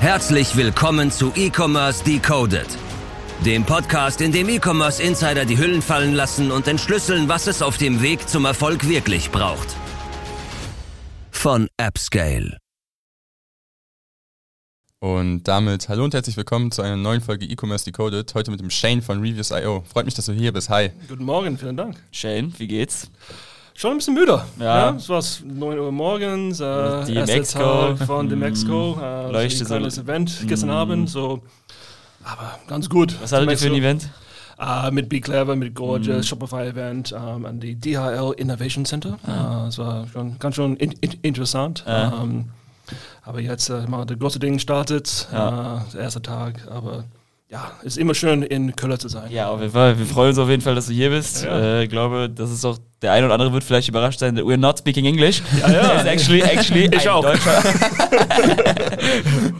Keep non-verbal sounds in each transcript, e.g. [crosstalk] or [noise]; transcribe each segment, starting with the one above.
Herzlich willkommen zu E-Commerce Decoded, dem Podcast, in dem E-Commerce Insider die Hüllen fallen lassen und entschlüsseln, was es auf dem Weg zum Erfolg wirklich braucht. Von AppScale. Und damit hallo und herzlich willkommen zu einer neuen Folge E-Commerce Decoded. Heute mit dem Shane von Reviews.io. Freut mich, dass du hier bist. Hi. Guten Morgen, vielen Dank. Shane, wie geht's? Schon ein bisschen müde. Ja. ja es war 9 Uhr morgens, äh, Die erster Mexico. Tag von dem Mm. Mexico. Äh, Leuchte so so- ein Event gestern Mm. Abend, so. Aber ganz gut. Was hattet ihr für ein Event? Äh, mit Be Clever, mit Gorgeous, Mm. Shopify Event ähm, an die DHL Innovation Center. Ah. Äh, es war schon, ganz schön in, in, interessant. Ja. Ähm, aber jetzt äh, mal der große Ding startet, Ja. äh, der erste Tag. Aber ja, ist immer schön in Köln zu sein. Ja, auf jeden Fall. Wir freuen uns auf jeden Fall, dass du hier bist. Ja. Äh, Ich glaube, das ist auch der eine oder andere wird vielleicht überrascht sein. that We're not speaking English. [laughs] Ja, ja. [laughs] It's actually, actually Ich ein auch. Deutscher. [laughs]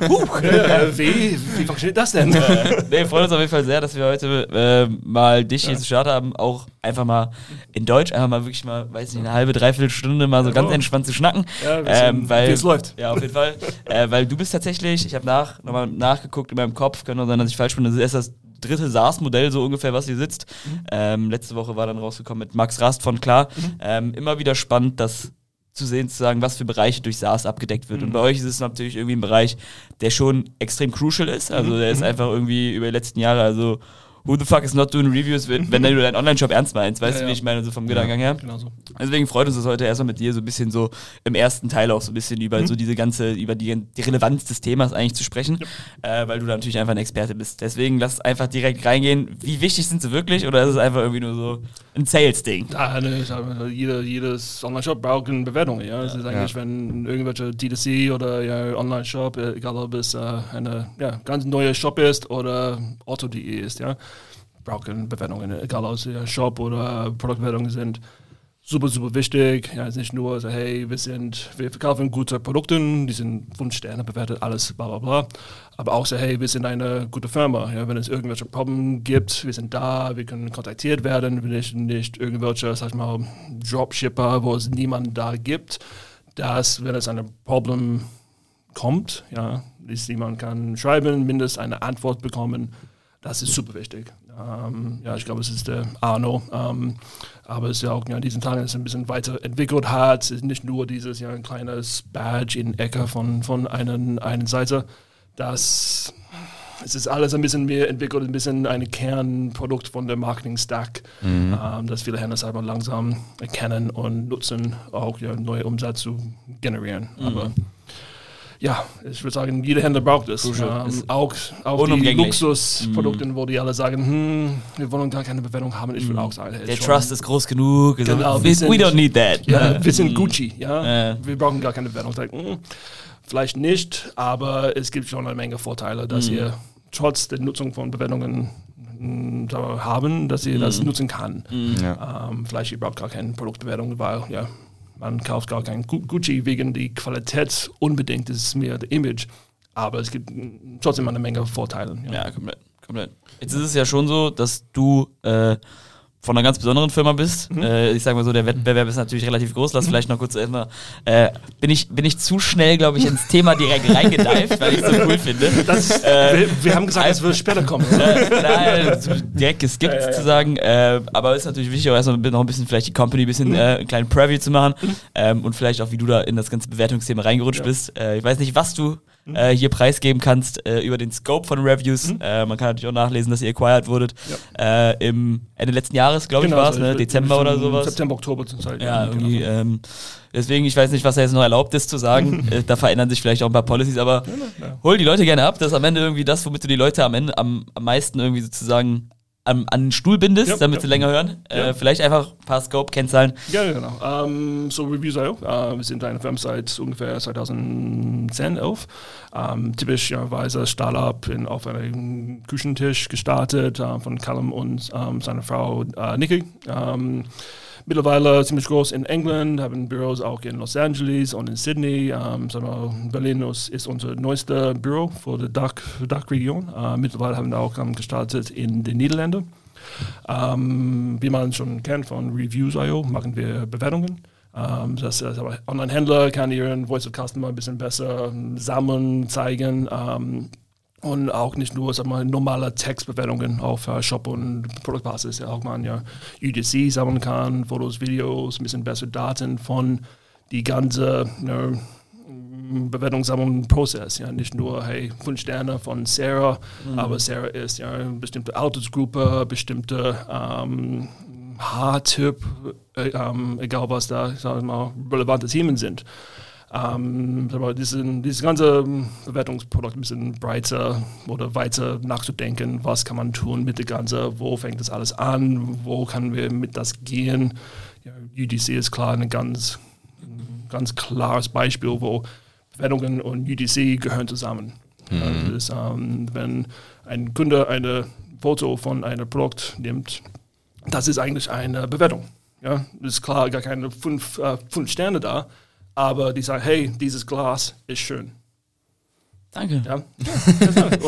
Huch, äh, wie, wie funktioniert das denn? Äh, nee, wir freuen uns auf jeden Fall sehr, dass wir heute äh, mal dich hier zu Start haben. Auch einfach mal in Deutsch, einfach mal wirklich mal, weiß nicht, eine halbe, dreiviertel Stunde mal so Ja. ganz entspannt zu schnacken. Ja, ähm, weil, wie es läuft. Ja, auf jeden Fall. äh, weil du bist tatsächlich, ich habe nach, nochmal nachgeguckt in meinem Kopf, kann nur sein, dass ich falsch bin, das ist erst das dritte SaaS-Modell so ungefähr, was hier sitzt. Mhm. Ähm, letzte Woche war dann rausgekommen mit Max Rast von Klar. Ähm, immer wieder spannend, das zu sehen, zu sagen, was für Bereiche durch SaaS abgedeckt wird. Mhm. Und bei euch ist es natürlich irgendwie ein Bereich, der schon extrem crucial ist. Also der Mhm. ist einfach irgendwie über die letzten Jahre, also who the fuck is not doing reviews, wenn, wenn du deinen [laughs] Online-Shop ernst meinst, weißt Ja, du, wie ja. ich meine, so vom Gedankengang her. Genau so. Deswegen freut uns das heute erstmal mit dir so ein bisschen so im ersten Teil auch so ein bisschen Mhm. über so diese ganze, über die, die Relevanz des Themas eigentlich zu sprechen, äh, weil du da natürlich einfach ein Experte bist. Deswegen lass einfach direkt reingehen. Wie wichtig sind sie wirklich oder ist es einfach irgendwie nur so ein Sales-Ding? Ja, ne, jeder, jedes Online-Shop braucht eine Bewertung. Ja? Es ist eigentlich, wenn irgendwelche D2C oder ja, Online-Shop, egal ob es äh, eine ja, ganz neue Shop ist oder Auto.de ist, ja, brauchen Bewertungen, egal ob es ja, Shop oder Produktbewertungen sind. Super, super wichtig. Ja, es ist nicht nur so, hey, wir sind, wir verkaufen gute Produkte, die sind fünf Sterne bewertet, alles, bla, bla, bla. Aber auch so, hey, wir sind eine gute Firma. Ja, wenn es irgendwelche Probleme gibt, wir sind da, wir können kontaktiert werden, wir nicht, nicht irgendwelche, sag ich mal, Dropshipper, wo es niemanden da gibt. Dass, wenn es ein Problem kommt, ja, dass jemand kann schreiben, mindestens eine Antwort bekommen. Das ist super wichtig. Ähm, ja, ich glaube, es ist der Arno. Ähm, aber es ist ja auch ja, in diesen Tagen ist ein bisschen weiterentwickelt hat. Es ist nicht nur dieses ja ein kleines Badge in Ecke von, von einer, einer Seite. Das es ist alles ein bisschen mehr entwickelt, ein bisschen ein Kernprodukt von der Marketing-Stack, ähm, dass viele Händler einfach langsam erkennen und nutzen, auch ja, neue Umsatz zu generieren. Aber ja, ich würde sagen, jeder Händler braucht es. Ähm, auch auch die. Luxusprodukte, wo die alle sagen, hm, wir wollen gar keine Bewertung haben. Ich würde auch sagen, hey, Der schon- Trust ist groß genug. Also, Genau, we, wir we sind- don't need that. ja, wir sind Gucci, ja. Ja. Wir brauchen gar keine Bewertung. Sag, hm, vielleicht nicht, aber es gibt schon eine Menge Vorteile, dass ihr trotz der Nutzung von Bewertungen hm, haben, dass ihr das nutzen kann. Ja. Ähm, vielleicht ihr braucht gar keine Produktbewertung, weil ja, man kauft gar kein Gu- Gucci wegen die Qualität unbedingt, das ist mehr der Image. Aber es gibt hm, trotzdem eine Menge Vorteile. Ja. Ja, komplett, komplett. Jetzt ist es ja schon so, dass du äh, von einer ganz besonderen Firma bist. Mhm. Äh, ich sag mal so, der Wettbewerb ist natürlich relativ groß. Lass vielleicht noch kurz erstmal. Äh, bin, ich, bin ich zu schnell, glaube ich, ins Thema direkt reingedeift, weil ich es so cool finde. Ist, Äh, wir, wir haben gesagt, es wird später kommen. [laughs] Äh, direkt geskippt Ja, ja, ja. sozusagen. Äh, aber ist natürlich wichtig, auch erstmal noch ein bisschen vielleicht die Company ein bisschen äh, einen kleinen Preview zu machen. Ähm, und vielleicht auch, wie du da in das ganze Bewertungsthema reingerutscht bist. Äh, ich weiß nicht, was du äh, hier preisgeben kannst äh, über den Scope von Reviews. Äh, man kann natürlich auch nachlesen, dass ihr acquired wurdet. äh, Im Ende letzten Jahres, glaube ich, Genau, war es, ne? ich- Dezember oder sowas. September, Oktober zur Zeit. Ja, genau irgendwie. so. Ähm, deswegen, ich weiß nicht, was da jetzt noch erlaubt ist zu sagen. [laughs] äh, da verändern sich vielleicht auch ein paar Policies, aber ja. hol die Leute gerne ab. Das ist am Ende irgendwie das, womit du die Leute am Ende am, am meisten irgendwie sozusagen am, an den Stuhl bindest, Ja, damit ja. sie länger hören. Äh, vielleicht einfach ein paar Scope-Kennzahlen. Ja, genau. Ähm, so Reviews.io. Äh, wir sind eine Firma seit ungefähr 2010, 11. Ähm, typischerweise Startup in, auf einem Küchentisch gestartet äh, von Callum und ähm, seiner Frau äh, Nikki. Mittlerweile ziemlich groß in England, haben Büros auch in Los Angeles und in Sydney. Ähm, Berlin ist, unser neuester Büro für die Dach, Dachregion. Äh, mittlerweile haben wir auch ähm, gestartet in den Niederlanden. Ähm, wie man schon kennt von Reviews.io, machen wir Bewertungen. Ähm, das heißt, Online-Händler kann ihren Voice of Customer ein bisschen besser ähm, sammeln, zeigen. Ähm, und auch nicht nur sag mal, normale Textbewertungen auf äh, Shop- und Produktbasis, ja, auch man ja UDC sammeln kann, Fotos, Videos, ein bisschen bessere Daten von die ganze you Bewertungssammeln-Prozess. Ja, nicht nur, hey, fünf Sterne von Sarah, mhm. aber Sarah ist ja eine bestimmte Altersgruppe, bestimmte ähm, Haartyp, äh, ähm, egal was da, sagen wir mal, relevante Themen sind. Ähm, aber diesen, dieses ganze Bewertungsprodukt ein bisschen breiter oder weiter nachzudenken, was kann man tun mit dem Ganzen, wo fängt das alles an, wo können wir mit das gehen. Ja, UDC ist klar ein ganz, ganz klares Beispiel, wo Bewertungen und UDC gehören zusammen. Mhm. Also ist, ähm, wenn ein Kunde ein Foto von einem Produkt nimmt, das ist eigentlich eine Bewertung. Ja, ist klar, gar keine fünf, äh, fünf Sterne da, aber die sagen, hey, dieses Glas ist schön. Danke. Ja,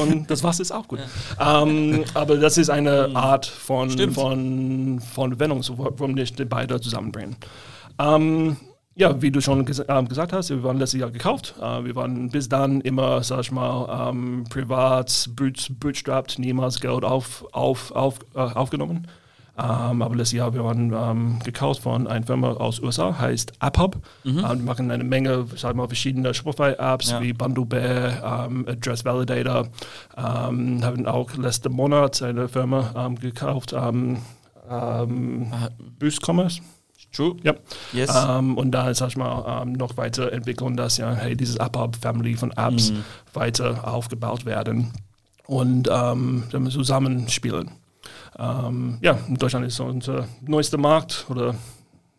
und das Wasser ist auch gut. Ja. Ähm, aber das ist eine hm. Art von, von, von Bewertung, warum nicht die beide zusammenbringen. Ähm, ja, wie du schon ges äh, gesagt hast, wir waren letztes Jahr gekauft. Äh, wir waren bis dann immer, sag ich mal, ähm, privat, bootstrapped, niemals Geld auf, auf, auf, äh, aufgenommen. Ähm, aber letztes Jahr wir waren ähm, gekauft von einer Firma aus USA, heißt AppHub. Mhm. Ähm, die machen eine Menge, sag mal, verschiedene Shopify-Apps ja. wie Bundle Bear, ähm, Address Validator. Ähm, haben auch letzten Monat eine Firma ähm, gekauft, ähm, Boost Commerce. True. Ja. Yes. Um, und da, sag ich mal, um, noch weiter entwickeln, dass ja, hey, dieses AppHub-Family von Apps mhm. weiter aufgebaut werden und um, zusammenspielen. Ähm, ja, Deutschland ist unser neuester Markt oder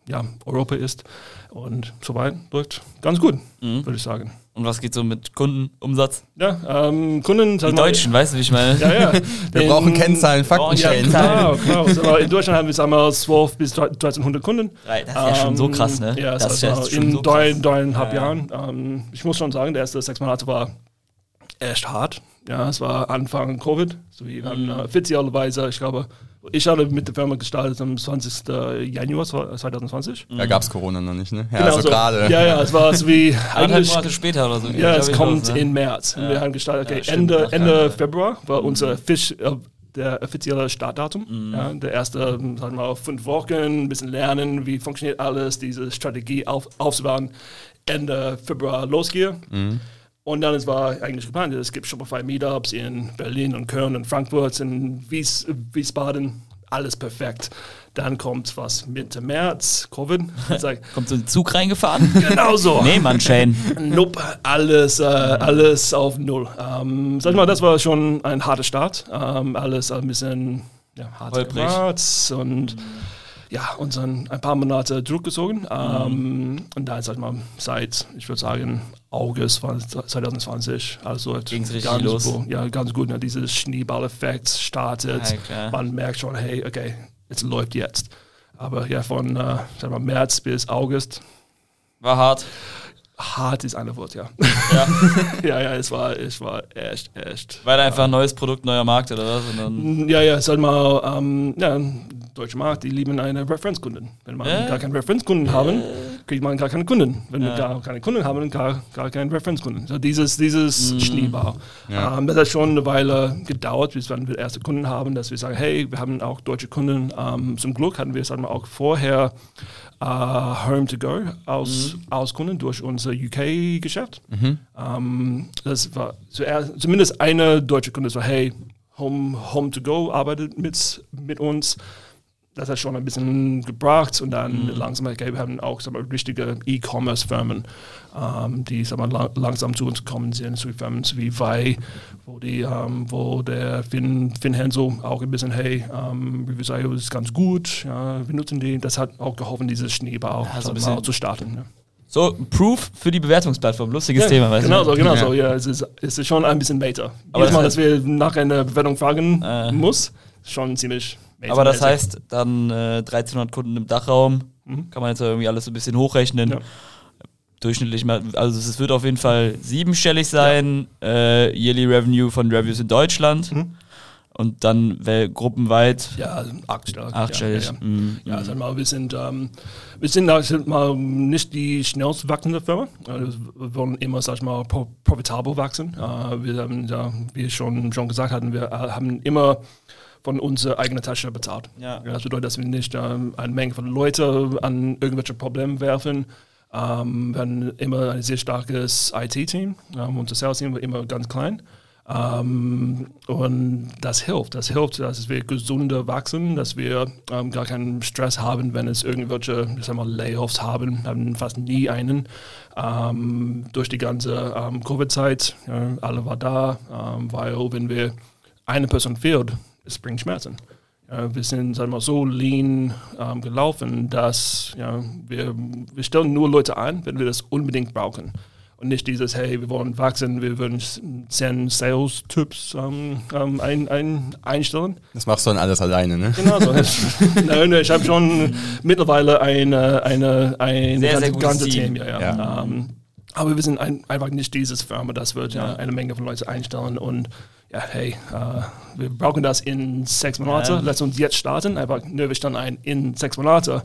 ja, Europa ist. Und soweit läuft ganz gut, mhm. würde ich sagen. Und was geht so mit Kundenumsatz? Ja, ähm, Kunden. Die Deutschen, weißt du, wie ich meine? Ja, ja. [laughs] Wir in, brauchen Kennzahlen, Fakten. Ja, klar, klar. Aber in Deutschland haben wir einmal 12 bis 1300 Kunden. Das ist ja ähm, schon so krass, ne? Ja, das, das ist ja schon in so dreieinhalb ja, Jahren. Ähm, ich muss schon sagen, der erste sechs Monate war echt hart. Ja, es war Anfang Covid. So wie wir haben offiziellerweise, ich glaube, ich habe mit der Firma gestartet am 20. Januar 2020. Da gab es Corona noch nicht, ne? Ja, genau, also gerade. Ja, ja, es war so wie. [laughs] Eineinhalb Monate später oder so. Ja, es kommt ne? in März. Ja. Wir haben gestartet, okay, ja, Ende, Ende Februar war mhm. unser Fisch, äh, der offizielle Startdatum. Mhm. Ja, der erste, sagen wir mal, fünf Wochen, ein bisschen lernen, wie funktioniert alles, diese Strategie auf, aufzubauen. Ende Februar losgehe. Mhm. Und dann es war eigentlich geplant, es gibt Shopify Meetups in Berlin und Köln und Frankfurt und Wies, Wiesbaden, alles perfekt. Dann kommt was Mitte März, Covid. [laughs] kommt so ein Zug reingefahren? [laughs] Genau so. nee, Mann, Shane. Nope, alles, äh, alles auf Null. Ähm, sag ich mal, das war schon ein harter Start. Ähm, alles ein bisschen ja, hart und ja, uns ein, ein paar Monate zurückgezogen. Ähm, mhm. Und da ist halt mal seit, ich würde sagen, August 2020, also Ging's richtig ganz, los. Gut, ja, ganz gut. Ne? Dieses Schneeballeffekt startet. Ja, Man merkt schon, hey, okay, es läuft jetzt. Aber ja, von äh, sagen wir, März bis August. War hart. Hart ist eine Wort, ja. Ja, [laughs] ja, ja, es war, es war echt, echt. Weil einfach ein neues Produkt, neuer Markt oder was? ja, ja, sag mal, ähm, ja, deutsche Markt, die lieben eine Referenzkunden. Wenn man äh? gar keinen Referenzkunden haben, kriegt man gar keine Kunden. Wenn ja. wir gar keine Kunden haben, gar, gar keinen Referenzkunden. So dieses, dieses mm. Schneeball. Ja. Ähm, das hat schon eine Weile gedauert, bis wir erste Kunden haben, dass wir sagen, hey, wir haben auch deutsche Kunden. Ähm, zum Glück hatten wir wir, auch vorher uh, Home to Go aus, mhm. aus Kunden durch unser UK-Geschäft. Mhm. Um, das war zuerst, zumindest eine deutsche Kunde so, hey, Home, Home to Go arbeitet mit, mit uns das hat schon ein bisschen gebracht und dann mhm. langsam, wir haben auch wir, richtige E-Commerce-Firmen, ähm, die sagen wir, langsam zu uns kommen sind, so Firmen wie Vi, wo, die, ähm, wo der Finn, Finn Hensel auch ein bisschen, hey, ähm, Review ist ganz gut, ja, wir nutzen die, das hat auch geholfen, dieses Schneeball ja, so mal zu starten. Ja. So, Proof für die Bewertungsplattform. Lustiges ja, Thema, weißt genau du? So, genau ja. so, ja. Es ist, es ist schon ein bisschen Meta. Aber Jedes Mal, dass wir nach einer Bewertung fragen äh. muss, schon ziemlich aber das heißt, dann äh, 1300 Kunden im Dachraum, mhm. kann man jetzt irgendwie alles so ein bisschen hochrechnen. Ja. Durchschnittlich mal, also es wird auf jeden Fall siebenstellig sein, ja. äh, Yearly Revenue von Reviews in Deutschland. Mhm. und dann gruppenweit. Ja, achtstellig. Achtstellig. Ja, ja, ja. Mhm. ja sag mal, wir sind, ähm, wir sind, sind mal nicht die schnellst wachsende Firma. Äh, Wir wollen immer, sag ich mal, pro profitabel wachsen. Äh, Wir haben, ja, wie ich schon, schon gesagt hatten, wir äh, haben immer von unserer eigenen Tasche bezahlt. Ja. Das bedeutet, dass wir nicht ähm, eine Menge von Leuten an irgendwelche Probleme werfen. Ähm, wir haben immer ein sehr starkes IT-Team. Ähm, unser Sales-Team war immer ganz klein. Ähm, und das hilft. Das hilft, dass wir gesunder wachsen, dass wir ähm, gar keinen Stress haben, wenn es irgendwelche ich sag mal, Layoffs haben. Wir haben fast nie einen. Ähm, durch die ganze ähm, Covid-Zeit, ja, alle war da, ähm, weil wenn wir eine Person fehlt, es bringt Schmerzen. Ja, wir sind sagen wir, mal, so lean ähm, gelaufen, dass ja, wir, wir stellen nur Leute ein, wenn wir das unbedingt brauchen. Und nicht dieses, hey, wir wollen wachsen, wir würden zehn Sales-Typs ähm, ähm, ein, ein, einstellen. Das machst du dann alles alleine, ne? Genau so. [laughs] Nein, ich habe schon mittlerweile eine, eine, ein Sehr, sehr ganze, gutes ganze Team. Team. Ja, ja. Ja. Ähm, aber wir sind ein, einfach nicht dieses Firma, das wird ja. Ja. eine Menge von Leuten einstellen und ja, hey, äh, wir brauchen das in sechs Monaten, lass uns jetzt starten, einfach wir stellen ein in sechs Monate,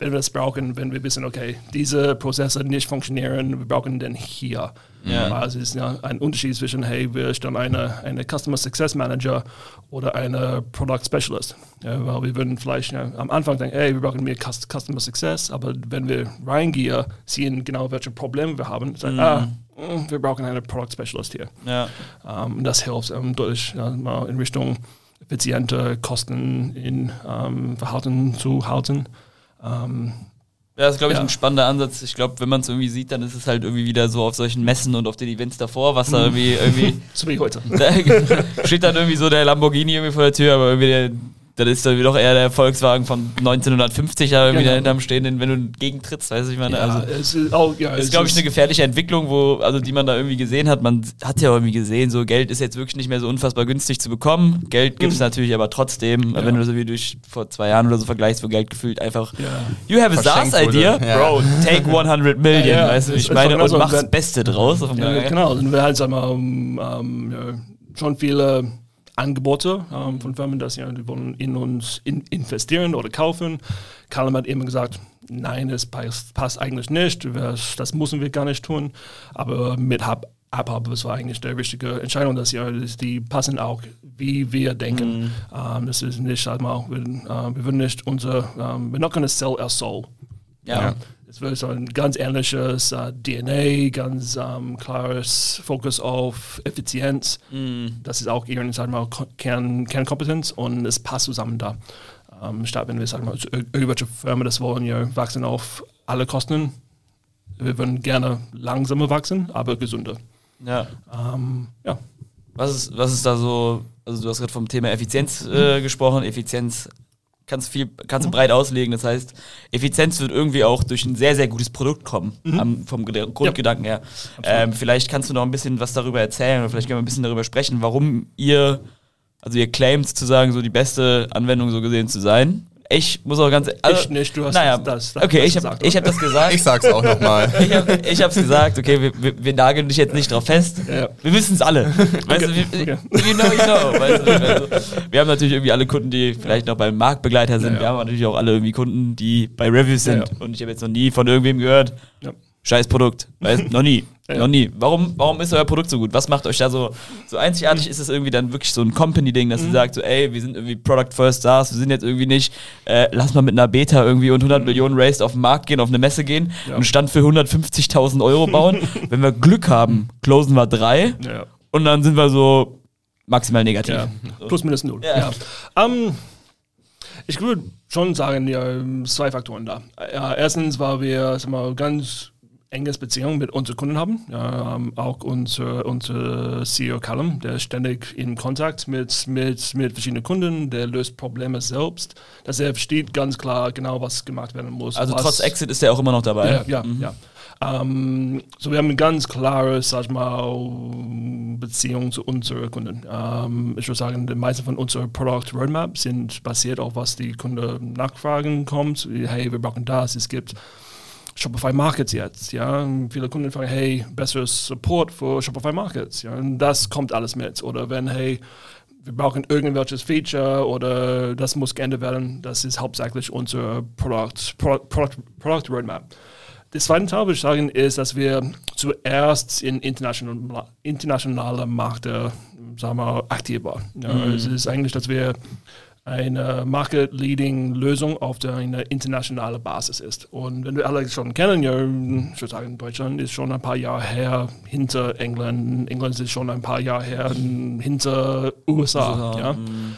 wenn wir das brauchen, wenn wir wissen, okay, diese Prozesse nicht funktionieren, wir brauchen den hier. Ja. Also es ist ja ein Unterschied zwischen, hey, wir stellen eine, eine Customer Success Manager oder eine Product Specialist. Ja, weil wir würden vielleicht ja, am Anfang denken, hey, wir brauchen mehr Cus- Customer Success, aber wenn wir reingehen, sehen genau, welche Probleme wir haben, sagen, ah, mm, wir brauchen einen Product Specialist hier. Ja. Ähm, und das hilft ähm, deutlich ja, mal in Richtung effiziente Kosten in ähm, Verhalten zu halten. Ähm, Ja, das ist, glaube ich, Ja. ein spannender Ansatz. Ich glaube, wenn man es irgendwie sieht, dann ist es halt irgendwie wieder so auf solchen Messen und auf den Events davor, was da irgendwie, irgendwie [laughs] so wie heute. da [laughs] steht dann irgendwie so der Lamborghini irgendwie vor der Tür, aber irgendwie der, dann ist da doch eher der Volkswagen von 1950 da irgendwie Genau. dahinterm stehen, wenn du gegentrittst, weißt du, ich meine, Ja, also es ist, auch, ja, ist, glaube ich, eine gefährliche Entwicklung, wo, also die man da irgendwie gesehen hat. Man hat ja irgendwie gesehen, so Geld ist jetzt wirklich nicht mehr so unfassbar günstig zu bekommen. Geld gibt es natürlich aber trotzdem, wenn du so wie durch vor zwei Jahren oder so vergleichst, wo Geld gefühlt einfach Ja. You have a SaaS idea. Ja. bro, take 100 Million, Ja, ja, weißt du, ich meine, und genauso, mach das Beste draus. Auf dem Ja, Gang. genau. Und wir halt sagen wir, ähm, ähm, ja, schon viele Angebote ähm, von Firmen, dass ja, die wollen in uns in investieren oder kaufen. Callum hat immer gesagt, nein, das passt, passt eigentlich nicht, das, das müssen wir gar nicht tun. Aber mit Hub, Abhab, das war eigentlich die richtige Entscheidung, dass ja, dass die passen auch, wie wir denken. Ähm, das ist nicht, sag mal, wir, äh, wir würden nicht unser, ähm, we're not going to sell our soul. Ja. Es wird so ein ganz ähnliches äh, DNA, ganz ähm, klares Fokus auf Effizienz. Das ist auch ihren sagen wir mal, Kern, Kernkompetenz und es passt zusammen da. Ähm, statt wenn wir sagen wir, mal, irgendwelche Firmen das wollen, ja, wachsen auf alle Kosten. Wir würden gerne langsamer wachsen, aber gesünder. ja. Ähm, ja. Was ist, was ist da so, also du hast gerade vom Thema Effizienz äh, gesprochen, Effizienz kannst viel, kannst du breit auslegen, das heißt, Effizienz wird irgendwie auch durch ein sehr, sehr gutes Produkt kommen, am, vom Ged- Grundgedanken her. Ähm, vielleicht kannst du noch ein bisschen was darüber erzählen oder vielleicht können wir ein bisschen darüber sprechen, warum ihr, also ihr claimt zu sagen, so die beste Anwendung so gesehen zu sein. Ich muss auch ganz also, Ich nicht, du hast naja, das- das- okay, das ich habe gesagt, ich hab das gesagt. Ich sag's auch nochmal. [laughs] Ich, hab, ich hab's gesagt, okay, wir, wir, wir nageln dich jetzt nicht drauf fest. Ja. Wir wissen es alle. [laughs] Weißt du, wir, okay. you know, you know. Weißt du, also, wir haben natürlich irgendwie alle Kunden, die vielleicht noch beim Marktbegleiter sind. Ja, ja. Wir haben natürlich auch alle irgendwie Kunden, die bei Reviews sind. Ja, ja. Und ich habe jetzt noch nie von irgendwem gehört, Ja. scheiß Produkt. Weißt, noch nie. Ja. Noch nie. Warum, warum ist euer Produkt so gut? Was macht euch da so, so einzigartig? Ist es irgendwie dann wirklich so ein Company-Ding, Mhm. dass ihr sagt, so, ey, wir sind irgendwie Product First Stars, wir sind jetzt irgendwie nicht, äh, lass mal mit einer Beta irgendwie und 100 Millionen raised auf den Markt gehen, auf eine Messe gehen Mhm. Ja. und Stand für 150.000 Euro bauen. [laughs] Wenn wir Glück haben, closen wir drei Ja. und dann sind wir so maximal negativ. Plus minus null. Ja. Ähm, ich würde schon sagen, ja, zwei Faktoren da. Erstens, weil wir sag mal, ganz enges Beziehung mit unseren Kunden haben. Ähm, auch unser, unser CEO Callum, der ist ständig in Kontakt mit, mit, mit verschiedenen Kunden, der löst Probleme selbst. Dass er versteht ganz klar genau, was gemacht werden muss. Also was, trotz Exit ist der auch immer noch dabei. ja, ja, ja. Ähm, so, wir haben eine ganz klare, sag ich mal, Beziehung zu unseren Kunden. Ähm, ich würde sagen, die meisten von unseren Product Roadmap sind basiert auf, was die Kunden nachfragen kommt. Hey, wir brauchen das. Es gibt Shopify Markets jetzt. Ja, viele Kunden fragen, hey, besseres Support für Shopify Markets. Ja, und das kommt alles mit. Oder wenn, hey, wir brauchen irgendwelches Feature oder das muss geändert werden. Das ist hauptsächlich unser Product, Product, Product Roadmap. Der zweite Teil, würde ich sagen, ist, dass wir zuerst in internationalen internationale Märkte sagen wir, aktiv waren. Ja, mhm. Es ist eigentlich, dass wir eine Market-Leading-Lösung auf der, eine internationale Basis ist. Und wenn wir alle schon kennen, ja, ich würde sagen, Deutschland ist schon ein paar Jahre her hinter England, England ist schon ein paar Jahre her hinter USA. Ja. Mhm.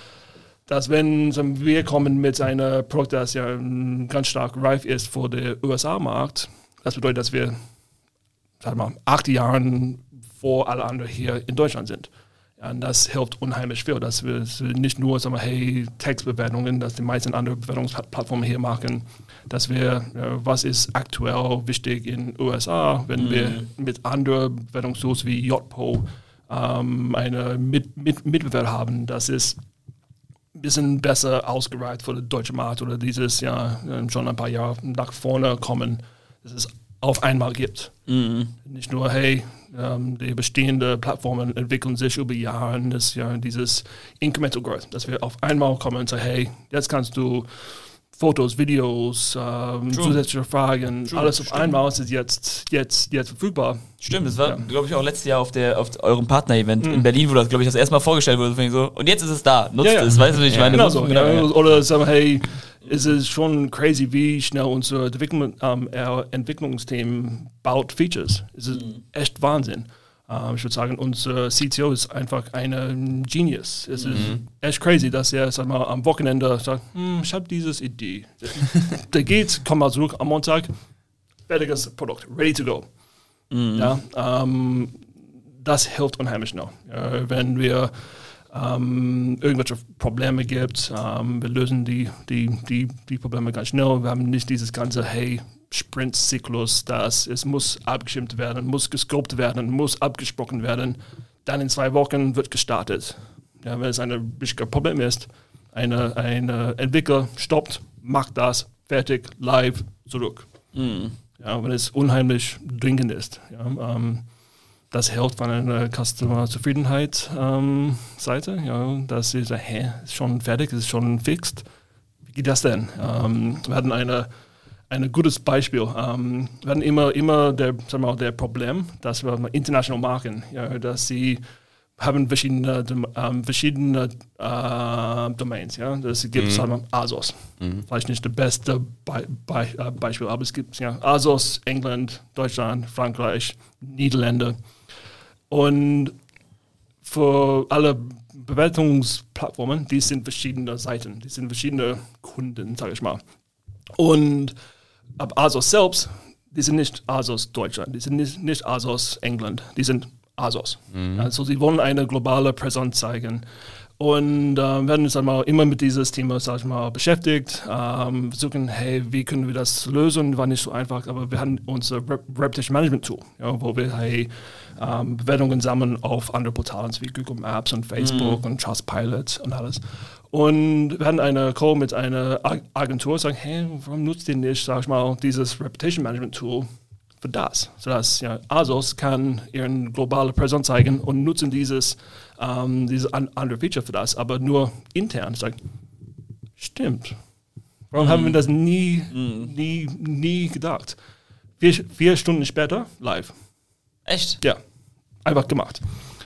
Dass wenn wir kommen mit einem Produkt, das ja ganz stark reif ist für den USA-Markt, das bedeutet, dass wir, sag mal, acht Jahre vor alle anderen hier in Deutschland sind. Und das hilft unheimlich viel, dass wir nicht nur sagen wir, hey, Textbewertungen, dass die meisten anderen Bewertungsplattformen hier machen, dass wir, was ist aktuell wichtig in den USA, wenn mhm. wir mit anderen Bewertungstools wie JPO ähm, eine mit, mit, Mitbewerb haben, das ist ein bisschen besser ausgereift für den deutschen Markt oder dieses Jahr schon ein paar Jahre nach vorne kommen, dass es auf einmal gibt. Mhm. Nicht nur, hey, ähm, die bestehenden Plattformen entwickeln sich über Jahre. Das ist ja dieses Incremental Growth, dass wir auf einmal kommen und sagen, hey, jetzt kannst du Fotos, Videos, ähm, zusätzliche Fragen, True. alles auf Stimmt. einmal ist jetzt, jetzt, jetzt verfügbar. Stimmt, das war, ja. glaube ich, auch letztes Jahr auf, der, auf eurem Partner-Event mhm. in Berlin, wo das, glaube ich, das erste Mal vorgestellt wurde. So, und jetzt ist es da, nutzt ja, ja. es, weißt du, wie ich meine? Genau so, genau. Oder sagen, hey, es ist schon crazy, wie schnell unser Entwicklung, ähm, Entwicklungsteam baut Features. Es ist mhm. echt Wahnsinn. Ähm, ich würde sagen, unser CTO ist einfach ein Genius. Es mhm. ist echt crazy, dass er sag mal, am Wochenende sagt, hm, ich habe diese Idee. [laughs] Der geht, kommt mal zurück am Montag, fertiges Produkt, ready to go. Mhm. Ja, ähm, das hilft unheimlich noch. Äh, wenn wir ähm, irgendwelche Probleme gibt. Ähm, wir lösen die, die, die, die Probleme ganz schnell. Wir haben nicht dieses ganze, hey, Sprint-Zyklus, das es muss abgestimmt werden, muss gescoped werden, muss abgesprochen werden. Dann in zwei Wochen wird gestartet. Ja, wenn es ein Problem ist, eine, eine Entwickler stoppt, macht das, fertig, live, zurück. Mhm. Ja, wenn es unheimlich dringend ist. Ja, ähm, das hilft von einer Customer-Zufriedenheit-Seite. Ähm, ja, dass sie sagen, hä, ist schon fertig, ist schon fixt. Wie geht das denn? Ähm, wir hatten eine, ein gutes Beispiel. Ähm, wir hatten immer, immer der, sagen wir mal, der Problem, dass wir international machen, ja, dass sie haben verschiedene, ähm, verschiedene äh, Domains. Ja? Das gibt mhm. sagen wir, ASOS. Mhm. Vielleicht nicht das beste Be Be äh, Beispiel, aber es gibt ja, ASOS, England, Deutschland, Frankreich, Niederlande. Und für alle Bewertungsplattformen, die sind verschiedene Seiten, die sind verschiedene Kunden, sage ich mal. Und ab ASOS selbst, die sind nicht ASOS Deutschland, die sind nicht, nicht ASOS England, die sind ASOS. Mhm. Also sie wollen eine globale Präsenz zeigen. Und äh, werden uns einmal immer mit dieses Thema, sag ich mal, beschäftigt, ähm, versuchen, hey, wie können wir das lösen? War nicht so einfach, aber wir haben unser Reputation Management Tool, ja, wo wir hey, ähm, Bewertungen sammeln auf andere Portalen wie Google Maps und Facebook mhm. und Trustpilot und alles. Und wir hatten eine Call mit einer Agentur, sagen, hey, warum nutzt ihr nicht, sag ich mal, dieses Reputation Management Tool für das? Sodass ja, ASOS kann ihren globale Präsenz zeigen und nutzen dieses, ähm, dieses andere Feature für das, aber nur intern. Sag, stimmt. Warum mhm. haben wir das nie, mhm. nie, nie gedacht? Vier, vier Stunden später live. Echt? Ja einfach gemacht.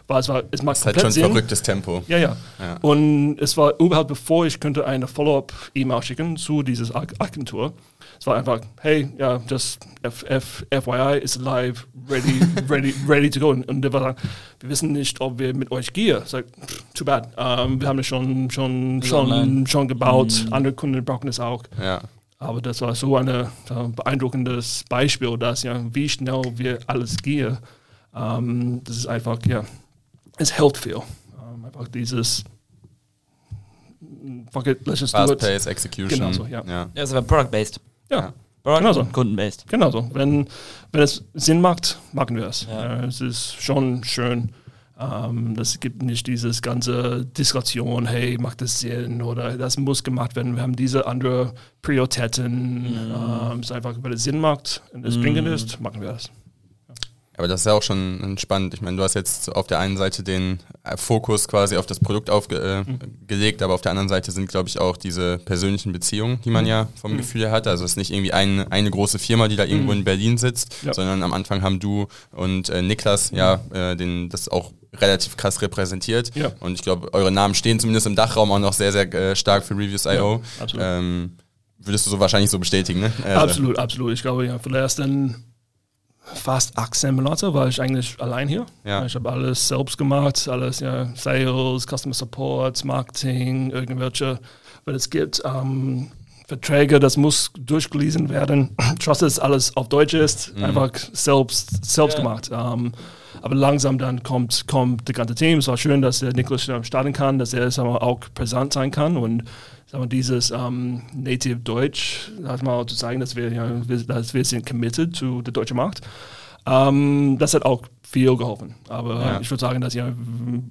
Weil es war, es macht das ist halt schon Sinn. verrücktes Tempo. Ja, ja, ja, Und es war überhaupt bevor ich könnte eine Follow-up-E-Mail schicken zu dieser Agentur. Es war einfach, hey, ja, das F F FYI ist live, ready, [laughs] ready, ready to go. Und der war wir wissen nicht, ob wir mit euch gehen. Ich sag, too bad. Ähm, wir haben es schon, schon, schon, schon gebaut. Mhm. Andere Kunden brauchen es auch. Ja. Aber das war so ein beeindruckendes Beispiel, dass ja, wie schnell wir alles gehen. Ähm, das ist einfach, ja, es hilft viel. Ähm, einfach dieses fuck it, let's just Fast do it. Pace, Execution. Genau so, ja. Ja, ja war Product-based. Ja. ja. Product genau so. Kunden-based. Genau so. Wenn, wenn es Sinn macht, machen wir es. Ja. Äh, es ist schon schön. Ähm, das gibt nicht dieses ganze Diskussion, hey, macht das Sinn oder das muss gemacht werden. Wir haben diese andere Prioritäten. Mhm. Ähm, es ist einfach, wenn es Sinn macht und es mhm. dringend ist, machen wir es. Aber das ist ja auch schon spannend. Ich meine, du hast jetzt auf der einen Seite den äh, Fokus quasi auf das Produkt aufgelegt, äh, mhm. aber auf der anderen Seite sind, glaube ich, auch diese persönlichen Beziehungen, die man mhm. ja vom mhm. Gefühl her hat. Also es ist nicht irgendwie ein, eine große Firma, die da irgendwo mhm. in Berlin sitzt, ja. sondern am Anfang haben du und äh, Niklas ja mhm. äh, den, das auch relativ krass repräsentiert. Ja. Und ich glaube, eure Namen stehen zumindest im Dachraum auch noch sehr, sehr äh, stark für Reviews.io. Ja, absolut. Ähm, würdest du so wahrscheinlich so bestätigen, ne? Absolut, absolut. Ich glaube, ja, für die ersten fast 18 Monate war ich eigentlich allein hier. Ja. Ich habe alles selbst gemacht, alles, ja, Sales, Customer Support, Marketing, irgendwelche, weil es gibt ähm, Verträge, das muss durchgelesen werden. [clears throat] Trust, dass alles auf Deutsch ist, mhm. einfach selbst, selbst ja. gemacht. Ähm, aber langsam dann kommt, kommt das ganze Team. Es war schön, dass der Niklas starten kann, dass er sagen wir, auch präsent sein kann und sagen wir, dieses ähm, Native Deutsch, mal zu zeigen, dass wir, ja, dass wir sind committed zu der deutschen Markt. Ähm, das hat auch viel geholfen. Aber ja. ich würde sagen, dass ja,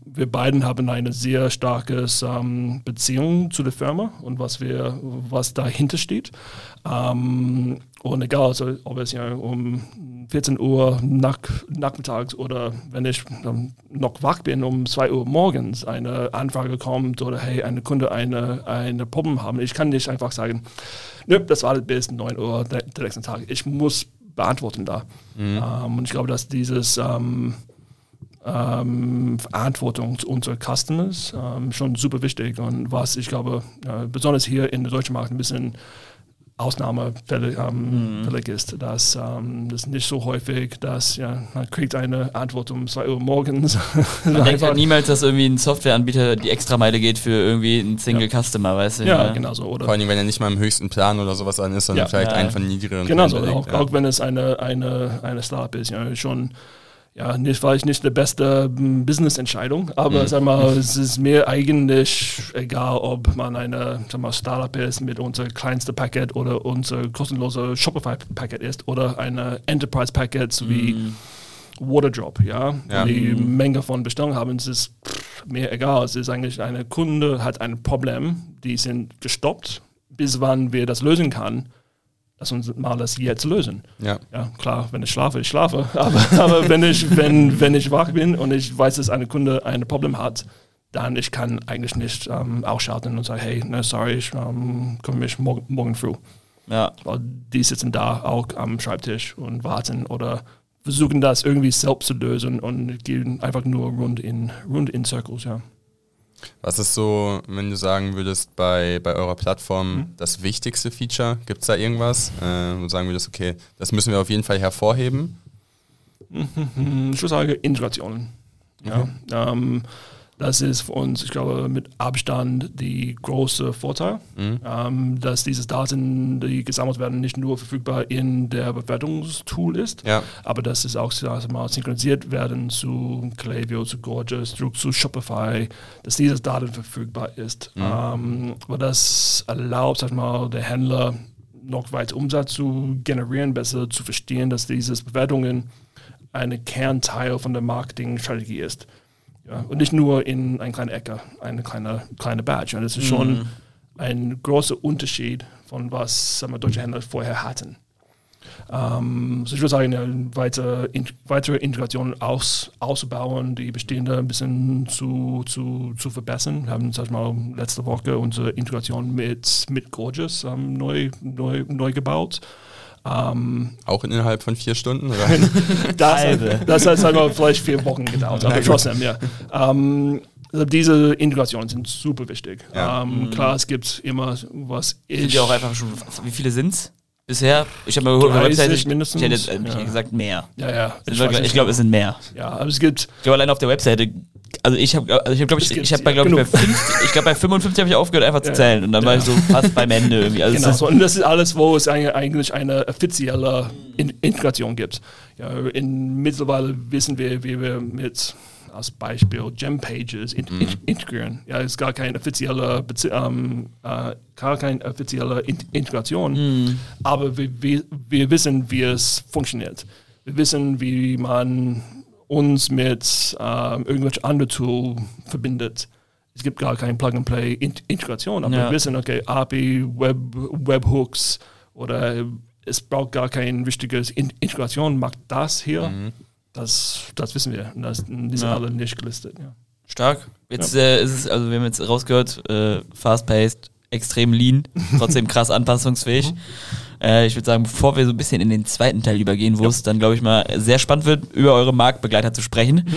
wir beiden haben eine sehr starke ähm, Beziehung zu der Firma und was wir, was dahinter steht. Ähm, und egal, also, ob es ja um 14 Uhr nach, nachmittags oder wenn ich ähm, noch wach bin, um 2 Uhr morgens eine Anfrage kommt oder hey, eine Kunde eine, eine Problem haben. Ich kann nicht einfach sagen, nö, das war bis 9 Uhr der, der nächsten Tag. Ich muss beantworten da. Mhm. Ähm, und ich glaube, dass dieses ähm, ähm, Verantwortung unserer Customers ähm, schon super wichtig und was ich glaube, äh, besonders hier in der deutschen Markt ein bisschen Ausnahmefälle ähm, mhm. ist, dass ähm, das nicht so häufig, dass ja, man kriegt eine Antwort um 2 Uhr morgens. [laughs] man denkt halt niemals, dass irgendwie ein Softwareanbieter die Extrameile geht für irgendwie einen Single ja. Customer, weißt du? Ja, ja, genau so. Oder Vor allem, wenn er nicht mal im höchsten Plan oder sowas an ist, sondern ja. vielleicht ja. einen von niedrigeren. Genau so, auch, auch, wenn es eine, eine, eine Startup ist, ja, schon ja, nicht, war ich nicht die beste hm, Business-Entscheidung, aber mhm. sag mal, es ist mir eigentlich egal, ob man eine sag mal, Startup ist mit unser kleinste Paket oder unser kostenlose Shopify-Paket ist oder eine Enterprise-Paket wie mhm. Waterdrop, ja. ja. Die mhm. Menge von Bestellungen haben, es ist pff, mir egal. Es ist eigentlich, eine Kunde hat ein Problem, die sind gestoppt, bis wann wir das lösen kann lass uns mal das jetzt lösen. Ja. ja klar, wenn ich schlafe, ich schlafe. [laughs] Aber, aber wenn, ich, wenn, wenn ich wach bin und ich weiß, dass eine Kunde ein Problem hat, dann ich kann eigentlich nicht ähm, ausschalten und sagen, hey, ne, sorry, ich ähm, komme mich morgen, morgen früh. Ja. Weil die sitzen da auch am Schreibtisch und warten oder versuchen das irgendwie selbst zu lösen und gehen einfach nur rund in, rund in Circles, ja. Was ist so, wenn du sagen würdest, bei, bei eurer Plattform mhm. das wichtigste Feature? Gibt es da irgendwas, äh, wo sagen würdest, okay, das müssen wir auf jeden Fall hervorheben? [laughs] Ich würde sagen, Integration. Ja. Mhm. Ähm, das ist für uns, ich glaube, mit Abstand die große Vorteil, mhm. ähm, dass diese Daten, die gesammelt werden, nicht nur verfügbar in der Bewertungstool ist, ja. aber dass es auch also mal synchronisiert werden zu Klaviyo, zu Gorgeous, zu Shopify, dass diese Daten verfügbar ist. Mhm. Ähm, aber das erlaubt, sag mal, der Händler noch weiter Umsatz zu generieren, besser zu verstehen, dass diese Bewertungen ein Kernteil von der Marketingstrategie ist. Ja, und nicht nur in eine kleine Ecke, eine kleine, kleine Badge. Und das ist schon mhm. ein großer Unterschied von was sagen wir, deutsche Händler vorher hatten. Ähm, so ich würde sagen, ja, weiter, in, weitere Integration aus, auszubauen, die bestehende ein bisschen zu, zu, zu verbessern. Wir haben sag mal, letzte Woche unsere Integration mit, mit Gorgeous ähm, neu, neu, neu gebaut. Ähm, auch innerhalb von vier Stunden? Oder? [laughs] das, das hat sagen wir, vielleicht vier Wochen gedauert, aber trotzdem, ja. Ähm, also diese Integrationen sind super wichtig. Ja. Ähm, mhm. Klar, es gibt immer was ich. Sind ja auch einfach schon, wie viele sind es? Bisher, ich habe mal gehört, 30 Webseite, mindestens. ich hätte jetzt äh, ja. gesagt mehr. Ja, ja. Ich, ich glaube, es sind mehr. Ja, aber es gibt. Ich glaube, allein auf der Webseite also ich habe, also ich habe, glaube ich, ich habe bei, glaube ich, bei 50, ich glaube bei 55 habe ich aufgehört, einfach zu zählen und dann ja. war ich so fast beim Ende irgendwie. Also genau. und das ist alles, wo es eigentlich eine offizielle Integration gibt. Ja, in, mittlerweile wissen wir, wie wir mit als Beispiel Gem-Pages in, mhm. integrieren. Ja, es ist gar keine offizielle, ähm, äh, gar keine offizielle Integration, mhm. aber wir, wir, wir wissen, wie es funktioniert. Wir wissen, wie man uns mit ähm, irgendwelchen anderen Tool verbindet. Es gibt gar keine Plug-and-Play-Integration, aber ja. wir wissen, okay, API, Web, Webhooks oder es braucht gar keine richtige Integration, macht das hier. Mhm. das, das wissen wir. Das, die sind Ja. alle nicht gelistet. Ja. Stark. Jetzt äh, ist es, also wir haben jetzt rausgehört, äh, fast-paced, extrem lean, [laughs] trotzdem krass anpassungsfähig. Äh, ich würde sagen, bevor wir so ein bisschen in den zweiten Teil übergehen, wo es dann, glaube ich, mal sehr spannend wird, über eure Marktbegleiter zu sprechen.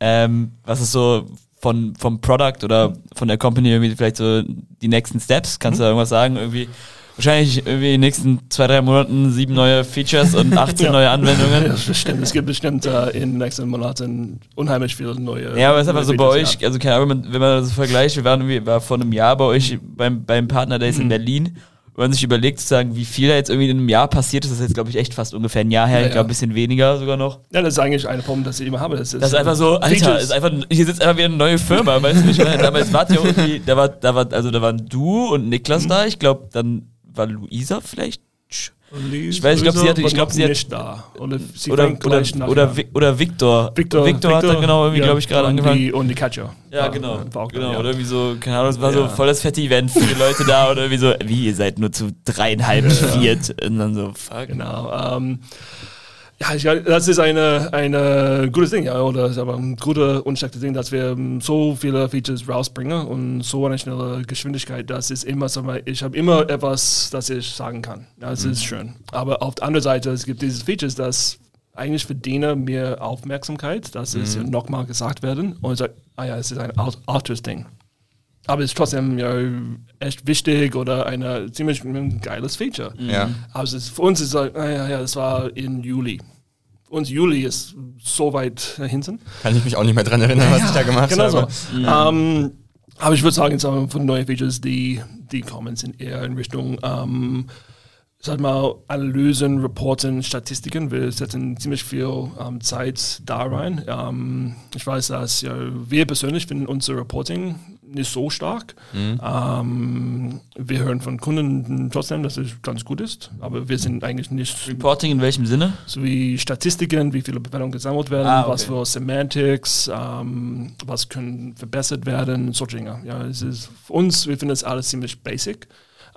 Ähm, was ist so von, vom Product oder von der Company irgendwie vielleicht so die nächsten Steps? Kannst du da irgendwas sagen? Irgendwie wahrscheinlich irgendwie in den nächsten zwei, drei Monaten sieben neue Features und [laughs] 18 Ja. neue Ja, Anwendungen. das stimmt. Es gibt bestimmt äh, in den nächsten Monaten unheimlich viele neue. Ja, aber es ist einfach so bei euch, also keine Ahnung, wenn man, wenn man das vergleicht, wir waren irgendwie, war vor einem Jahr bei euch beim, beim Partner Days Mhm. in Berlin, wenn man sich überlegt, sozusagen, wie viel da jetzt irgendwie in einem Jahr passiert ist, das ist jetzt, glaube ich, echt fast ungefähr ein Jahr her, Ja, ich glaube, ja. ein bisschen weniger sogar noch. Ja, das ist eigentlich ein Problem, das ich immer habe. Das ist, Das ist einfach so, Alter, Features. ist einfach, hier sitzt einfach wieder eine neue Firma, weißt du nicht? Weil Damals wart ihr irgendwie, da war, da war, also da waren du und Niklas Mhm. da, ich glaube, dann war Luisa vielleicht. Lies- Ich weiß, ich glaub, sie hatte- ich war glaub, noch sie hat- nicht da. Oder, sie Oder, oder, oder, oder Victor. Victor, Victor hat dann genau irgendwie, ja, glaube ich, gerade angefangen. Die, und die Catcher. Ja, genau. auch da, genau. ja. Oder irgendwie so, keine Ahnung, es war so Ja. voll das fette Event für die Leute da oder irgendwie so, wie, ihr seid nur zu dreieinhalb, viert. Und dann so, fuck. Genau. Ähm, ja, ich, das ist eine, eine gutes Ding, ja, oder ist aber ein guter unstecktes Ding, dass wir so viele Features rausbringen und so eine schnelle Geschwindigkeit. Das ist immer so, ich habe immer etwas, das ich sagen kann. Das ist schön. Aber auf der anderen Seite, es gibt diese Features, das eigentlich verdienen mehr Aufmerksamkeit, dass es ja nochmal gesagt werden und ich sage, ah ja, es ist ein Art- Artist-Ding. Aber es ist trotzdem ja, echt wichtig oder eine ziemlich ein geiles Feature. Ja. Aber es ist, für uns ist es like, naja, ja, das war in Juli. Für uns Juli ist so weit hinten. Kann ich mich auch nicht mehr dran erinnern, was ich da gemacht genau habe. so. Ähm, aber ich würde sagen, jetzt haben wir von neuen Features, die, die kommen, sind eher in Richtung, ähm, sag mal, Analysen, Reporten, Statistiken. Wir setzen ziemlich viel ähm, Zeit da rein. Ähm, ich weiß, dass ja, wir persönlich finden unser Reporting nicht so stark. Ähm, wir hören von Kunden trotzdem, dass es ganz gut ist, aber wir sind eigentlich nicht Reporting in welchem Sinne? so wie Statistiken, wie viele Bewertungen gesammelt werden, Ah, okay. was für Semantics, ähm, was können verbessert werden, solche Dinge. Ja, es ist für uns, wir finden das alles ziemlich basic.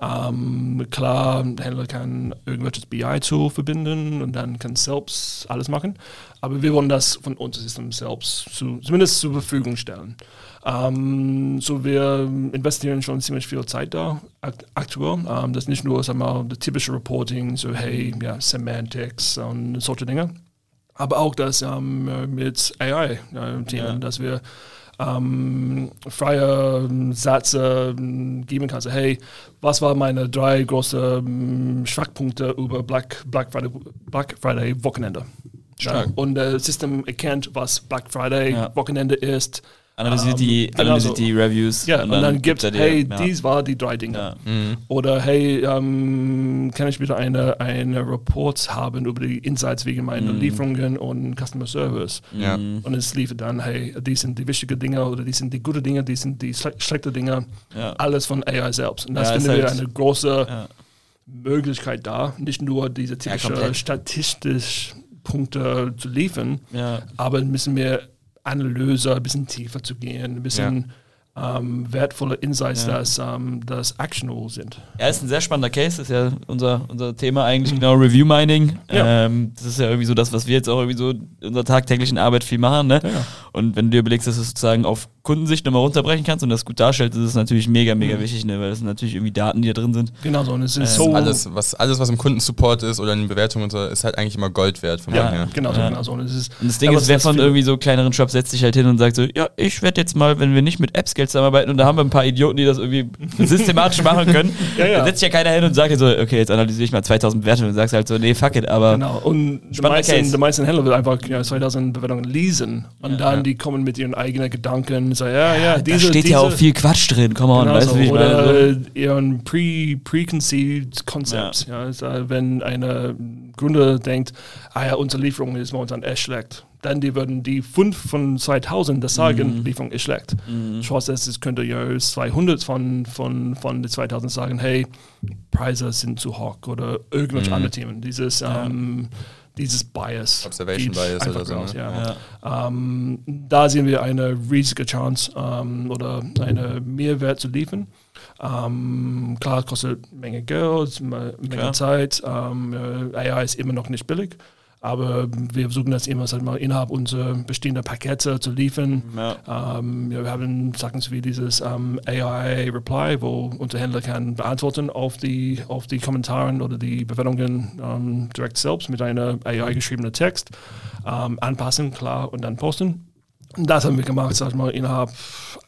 Ähm, klar, der Händler kann irgendwelches BI-Tool verbinden und dann kann selbst alles machen. Aber wir wollen das von unserem System selbst zu, zumindest zur Verfügung stellen. Ähm, so wir investieren schon ziemlich viel Zeit da akt aktuell. Ähm, das ist nicht nur sag mal, das typische Reporting, so hey, ja, Semantics und solche Dinge. Aber auch das ähm, mit AI-Themen, Ja. dass wir ähm, freie ähm, Sätze ähm, geben kann. So, hey, was waren meine drei großen ähm, Schwachpunkte über Black, Black, Friday, Black Friday Wochenende? Ja, und das System erkennt, was Black Friday Ja. Wochenende ist. Analysiert, Ähm, die, genau analysiert so. die Reviews. Ja, und, dann, gibt, er dir- hey, ja. dies war die drei Dinge. Ja. Oder hey, ähm, kann ich bitte eine, eine Report haben über die Insights wegen meiner Mhm. Lieferungen und Customer Service? Ja. Und es liefert dann, hey, die sind die wichtigen Dinge oder die sind die guten Dinge, die sind die schle schlechten Dinge. Ja. Alles von AI selbst. Und das finden wir halt- eine große Ja. Möglichkeit da, nicht nur diese typische komplett. statistisch Punkte zu liefern, Ja. aber bisschen mehr Analyse, ein bisschen tiefer zu gehen, ein bisschen ähm, wertvolle Insights, Ja. dass ähm, das actionable sind. Ja, ist ein sehr spannender Case, ist ja unser, unser Thema eigentlich genau Review Mining. Ja. Ähm, das ist ja irgendwie so das, was wir jetzt auch irgendwie so in unserer tagtäglichen Arbeit viel machen. Ne? Ja, ja. Und wenn du dir überlegst, dass du es sozusagen auf Kundensicht nochmal runterbrechen kannst und das gut darstellst, ist es natürlich mega, Mhm. mega wichtig, ne? weil das sind natürlich irgendwie Daten, die da drin sind. Genau so. Und es ist Ähm, so. Alles, was, alles, was im Kundensupport ist oder in den Bewertungen und so, ist halt eigentlich immer Gold wert von ja, her. genau so, Ja. genau so. Und es ist, Und das Ding ist, wer von irgendwie so kleineren Shops setzt sich halt hin und sagt so, ja, ich werde jetzt mal, wenn wir nicht mit Apps-Geld zusammenarbeiten und da haben wir ein paar Idioten, die das irgendwie [laughs] systematisch machen können, [laughs] Ja, ja. dann setzt sich ja keiner hin und sagt so, okay, jetzt analysiere ich mal 2000 Bewertungen und sagst halt so, nee, fuck it, aber Genau. Und die meisten, Case. die meisten Händler will einfach ja, 2000 Bewertungen lesen. Und Ja. dann Ja. die kommen mit ihren eigenen Gedanken. So, ja, ja, da diese, steht diese, ja auch viel Quatsch drin, come on, Genau weißt so. du, wie ich meine? Oder So. äh, ihren pre, preconceived Concepts. Ja. also, wenn eine Gründer denkt, ah ja, unsere Lieferung ist momentan echt schlecht, dann die würden die 5 von 2000 das sagen, Mhm. Lieferung ist schlecht. Dass es könnte ja 200 von, von, von den 2000 sagen, hey, Preise sind zu hoch oder irgendwelche Mhm. andere Themen. Dieses, ähm, dieses Bias. Observation Bias oder so, raus, ne? ja. Ja. Ähm, da sehen wir eine riesige Chance ähm, oder eine Mehrwert zu liefern. Ähm, klar, kostet Menge Geld, me- Menge Klar. Zeit. Ähm, äh, AI ist immer noch nicht billig. Aber wir versuchen das immer sag mal, innerhalb unserer bestehenden Pakete zu liefern. Ja. Ähm, wir haben Sachen wie dieses ähm, AI Reply, wo unser Händler kann beantworten auf die, auf die Kommentare oder die Bewertungen ähm, direkt selbst mit einer AI geschriebenen Text. Ähm, anpassen, klar, und dann posten. Das haben wir gemacht, sag ich mal, innerhalb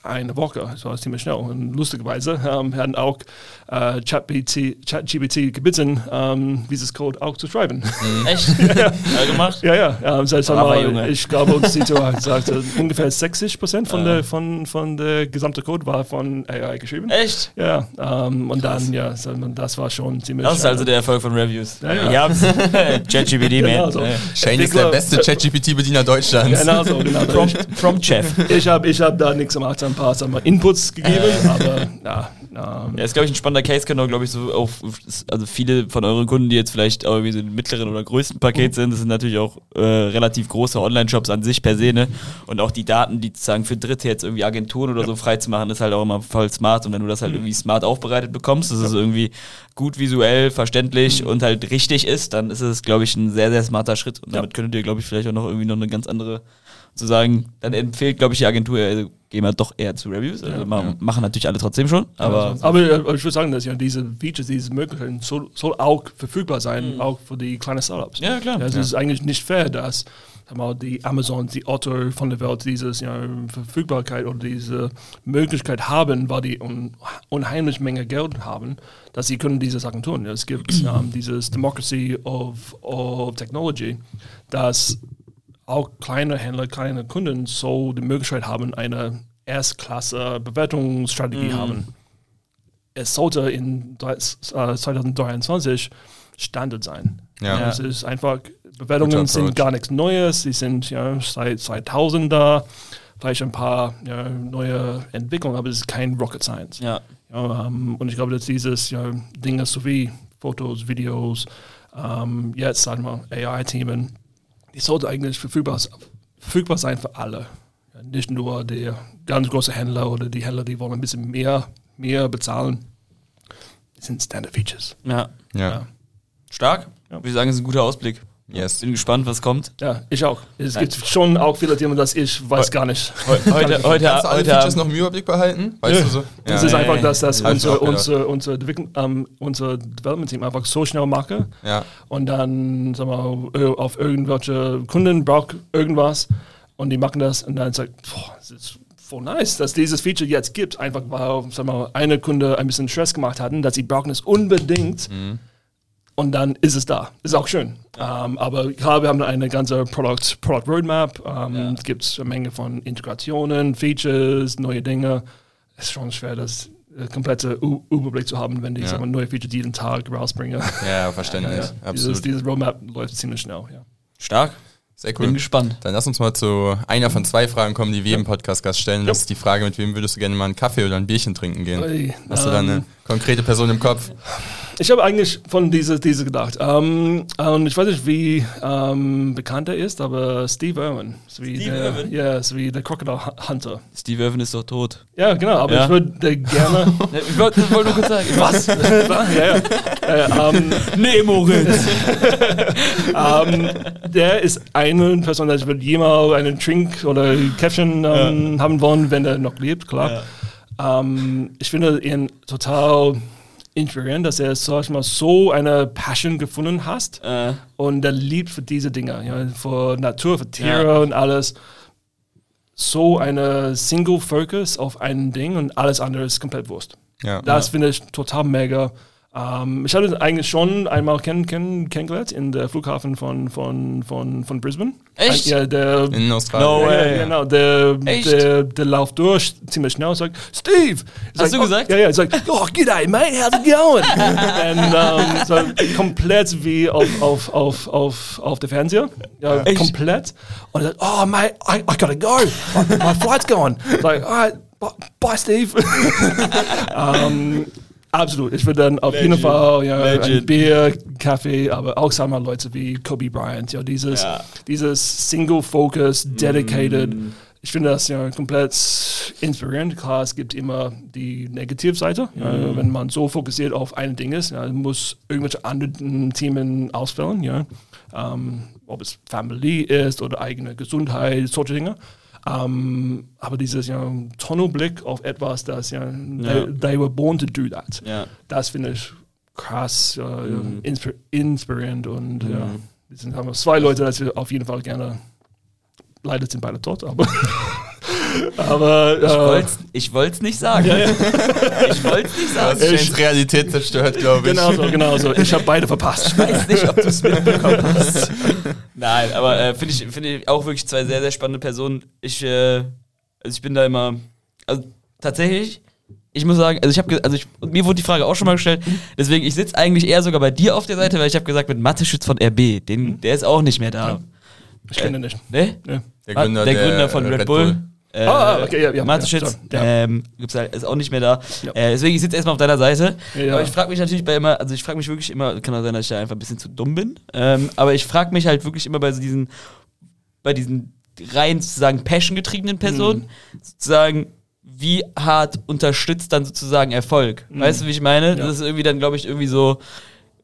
einer Woche. Das war ziemlich schnell. Und lustigerweise ähm, haben auch äh, ChatGPT Chat gebeten, ähm, dieses Code auch zu schreiben. Mhm. Echt? ja. [laughs] ja, gemacht? Ja, ja. Ähm, das mal, ich glaube, uns CTO hat gesagt, [laughs] ungefähr 60 Prozent von, der, von, von der gesamten Code war von AI geschrieben. Echt? Ja. Ähm, und Krass. dann, ja, das war schon ziemlich Das ist also der Erfolg von Reviews. Ja, ja. ja. [laughs] ChatGPT, man. Genau so. Shane ist der beste ChatGPT-Bediener Deutschlands. Genau so, genau. Prompt Chef. [laughs] Ich habe ich hab da nichts gemacht, ein paar wir, Inputs gegeben, äh. aber ja. Ähm. Ja, ist, glaube ich, ein spannender Case, genau, glaube ich, so auf, also viele von euren Kunden, die jetzt vielleicht irgendwie so im mittleren oder größten Paket mhm. sind, das sind natürlich auch äh, relativ große Online-Shops an sich per se, ne? Und auch die Daten, die sozusagen für Dritte jetzt irgendwie Agenturen oder ja. so freizumachen, ist halt auch immer voll smart. Und wenn du das halt mhm. irgendwie smart aufbereitet bekommst, dass ja. es irgendwie gut visuell, verständlich mhm. und halt richtig ist, dann ist es, glaube ich, ein sehr, sehr smarter Schritt. Und damit könntet ihr, glaube ich, vielleicht auch noch irgendwie noch eine ganz andere zu sagen, dann empfiehlt, glaube ich, die Agentur, also gehen wir doch eher zu Reviews. Also ja, machen, ja. machen natürlich alle trotzdem schon. Aber, aber, aber ich würde sagen, dass ja diese Features, diese Möglichkeiten soll, soll auch verfügbar sein, mhm. auch für die kleinen Startups. Ja, klar. Ja, es ist eigentlich nicht fair, dass mal, die Amazon, die Otto von der Welt diese ja, Verfügbarkeit oder diese Möglichkeit haben, weil die un, unheimlich Menge Geld haben, dass sie können diese Sachen tun. Es gibt um, dieses Democracy of, of Technology, das auch kleine Händler, kleine Kunden so die Möglichkeit haben, eine Erstklasse-Bewertungsstrategie mm. haben. Es sollte in 2023 äh, Standard sein. Ja. ja. Es ist einfach, Bewertungen sind gar nichts Neues, sie sind ja seit 2000 da, vielleicht ein paar ja, neue Entwicklungen, aber es ist kein Rocket Science. Ja. ja um, ähm, und ich glaube, dass dieses ja, Dinge sowie Fotos, Videos, um, ähm, jetzt sagen wir AI-Themen, die sollte eigentlich verfügbar, verfügbar sein für alle. Ja, nicht nur der ganz große Händler oder die Händler, die wollen ein bisschen mehr, mehr bezahlen. Das sind Standard Features. Ja. ja. ja. Stark. Ja. Ich sagen, es ist ein guter Ausblick. Yes. Bin gespannt, was kommt. Ja, ich auch. Es Nein. gibt schon auch viele Themen, das ich weiß gar nicht. Heute, heute, heute, Kannst du alle Features noch im Überblick behalten? Weißt ja. du so? Das ja, ist einfach, dass das unser, unser, unser, ähm, unser Development-Team einfach so schnell mache ja. und dann sagen wir, auf irgendwelche Kunden braucht irgendwas und die machen das und dann sagt, boah, das ist voll nice, dass dieses Feature jetzt gibt, einfach weil sagen wir, eine Kunde ein bisschen Stress gemacht hatten, dass sie brauchen es unbedingt. Mhm und dann ist es da. Ist auch schön. Ja. Ähm, aber klar, wir haben eine ganze Product, Product Roadmap. Ähm, ja. Es gibt eine Menge von Integrationen, Features, neue Dinge. Es ist schon schwer, das äh, komplette U Überblick zu haben, wenn ich ja. neue Features jeden Tag rausbringe. Ja, verständlich. [laughs] Absolut. Dieses, dieses, Roadmap läuft ziemlich schnell. Stark. Sehr cool. Bin gespannt. Dann lass uns mal zu einer von zwei Fragen kommen, die wir ja. im Podcast-Gast stellen. Das ist die Frage, mit wem würdest du gerne mal einen Kaffee oder ein Bierchen trinken gehen? Ui, Hast ähm, du da eine ähm, konkrete Person im Kopf? Ich habe eigentlich von dieser diese gedacht. Um, ähm, und ich weiß nicht, wie um, ähm, bekannt er ist, aber Steve Irwin. Steve der, Irwin? Ja, ist wie der Crocodile Hunter. Steve Irwin ist doch tot. Ja, genau, aber ja. ich würde gerne. [laughs] ich wollte wollt nur kurz sagen. Was? [laughs] ja, ja. Äh, um, nee, Moritz. [laughs] der ist eine Person, die würde jemals einen Trink oder Käffchen ja. haben wollen, wenn er noch lebt, klar. ich finde ihn total inspirierend, dass er sag mal, so eine Passion gefunden hat äh. und er liebt für diese Dinge, ja, für Natur, für Tiere ja. und alles. So eine Single Focus auf ein Ding und alles andere ist komplett Wurst. Ja. Das finde ich total mega. Ähm, ich hatte ihn eigentlich schon einmal kenn, kenn, kennengelernt in der Flughafen von, von, von, von Brisbane. Echt? ja, der, in Australien. No way. Ja, genau, der, Echt? der, der läuft durch ziemlich schnell und sagt, Steve! Hast like, du gesagt? Oh, ja, ja, sagt, oh, g'day, mate, how's it going? [laughs] und um, so komplett wie auf, auf, auf, auf, auf der Fernseher. Ja, Echt? komplett. Und er sagt, oh, mate, I, I gotta go. My, my flight's gone. Like, alright, bye, Steve. um, [laughs] Absolut. Ich würde dann auf Legend. jeden Fall ja, ein Bier, Kaffee, aber auch sagen wir Leute wie Kobe Bryant, ja, dieses, ja. dieses Single Focus, dedicated. Mm. Ich finde das ja komplett inspirierend. Klar, es gibt immer die Negativseite. Ja, mm. Wenn man so fokussiert auf ein Ding ist, ja, muss irgendwelche anderen Themen ausfällen. Ja. ähm, ob es Familie ist oder eigene Gesundheit, solche Dinge. Ähm, aber dieses ja, Tunnelblick auf etwas, das ja, They, they were born to do that. Ja. Das finde ich krass, äh, inspir inspirierend und ja, wir sind haben wir zwei Leute, dass wir auf jeden Fall gerne, leider sind beide tot, aber [laughs] aber Ich äh, ich wollt's nicht sagen. [laughs] Ich wollt's nicht Du sagen. hast Shanes Realität zerstört, glaube ich. genau so, genau so. Ich habe beide verpasst. Ich weiß nicht, ob du es mitbekommen hast. [laughs] Nein, aber äh, finde ich, finde ich auch wirklich zwei sehr, sehr spannende Personen. Ich, äh, also ich bin da immer, also tatsächlich, ich muss sagen, also ich habe, also ich, mir wurde die Frage auch schon mal gestellt, deswegen, ich sitze eigentlich eher sogar bei dir auf der Seite, weil ich habe gesagt, mit Mathe-Schütz von RB, den, der ist auch nicht mehr da. Ich kenne ihn nicht. Ne? Ja. Der Ah, Gründer, der der, Gründer von äh, Red, Red Bull. Bull. Äh, Ah, okay, ja, ja, Mathe-Schütz, ja, ähm, gibt's halt, ist auch nicht mehr da. Ja. Äh, deswegen, ich sitze erstmal auf deiner Seite. Ja. Aber ich frage mich natürlich bei immer, also ich frage mich wirklich immer, kann auch sein, dass ich da einfach ein bisschen zu dumm bin, ähm, aber ich frage mich halt wirklich immer bei so diesen, bei diesen rein sozusagen passion-getriebenen Personen, sozusagen, wie hart unterstützt dann sozusagen Erfolg? Weißt du, wie ich meine? Das ist irgendwie dann, glaube ich, irgendwie so,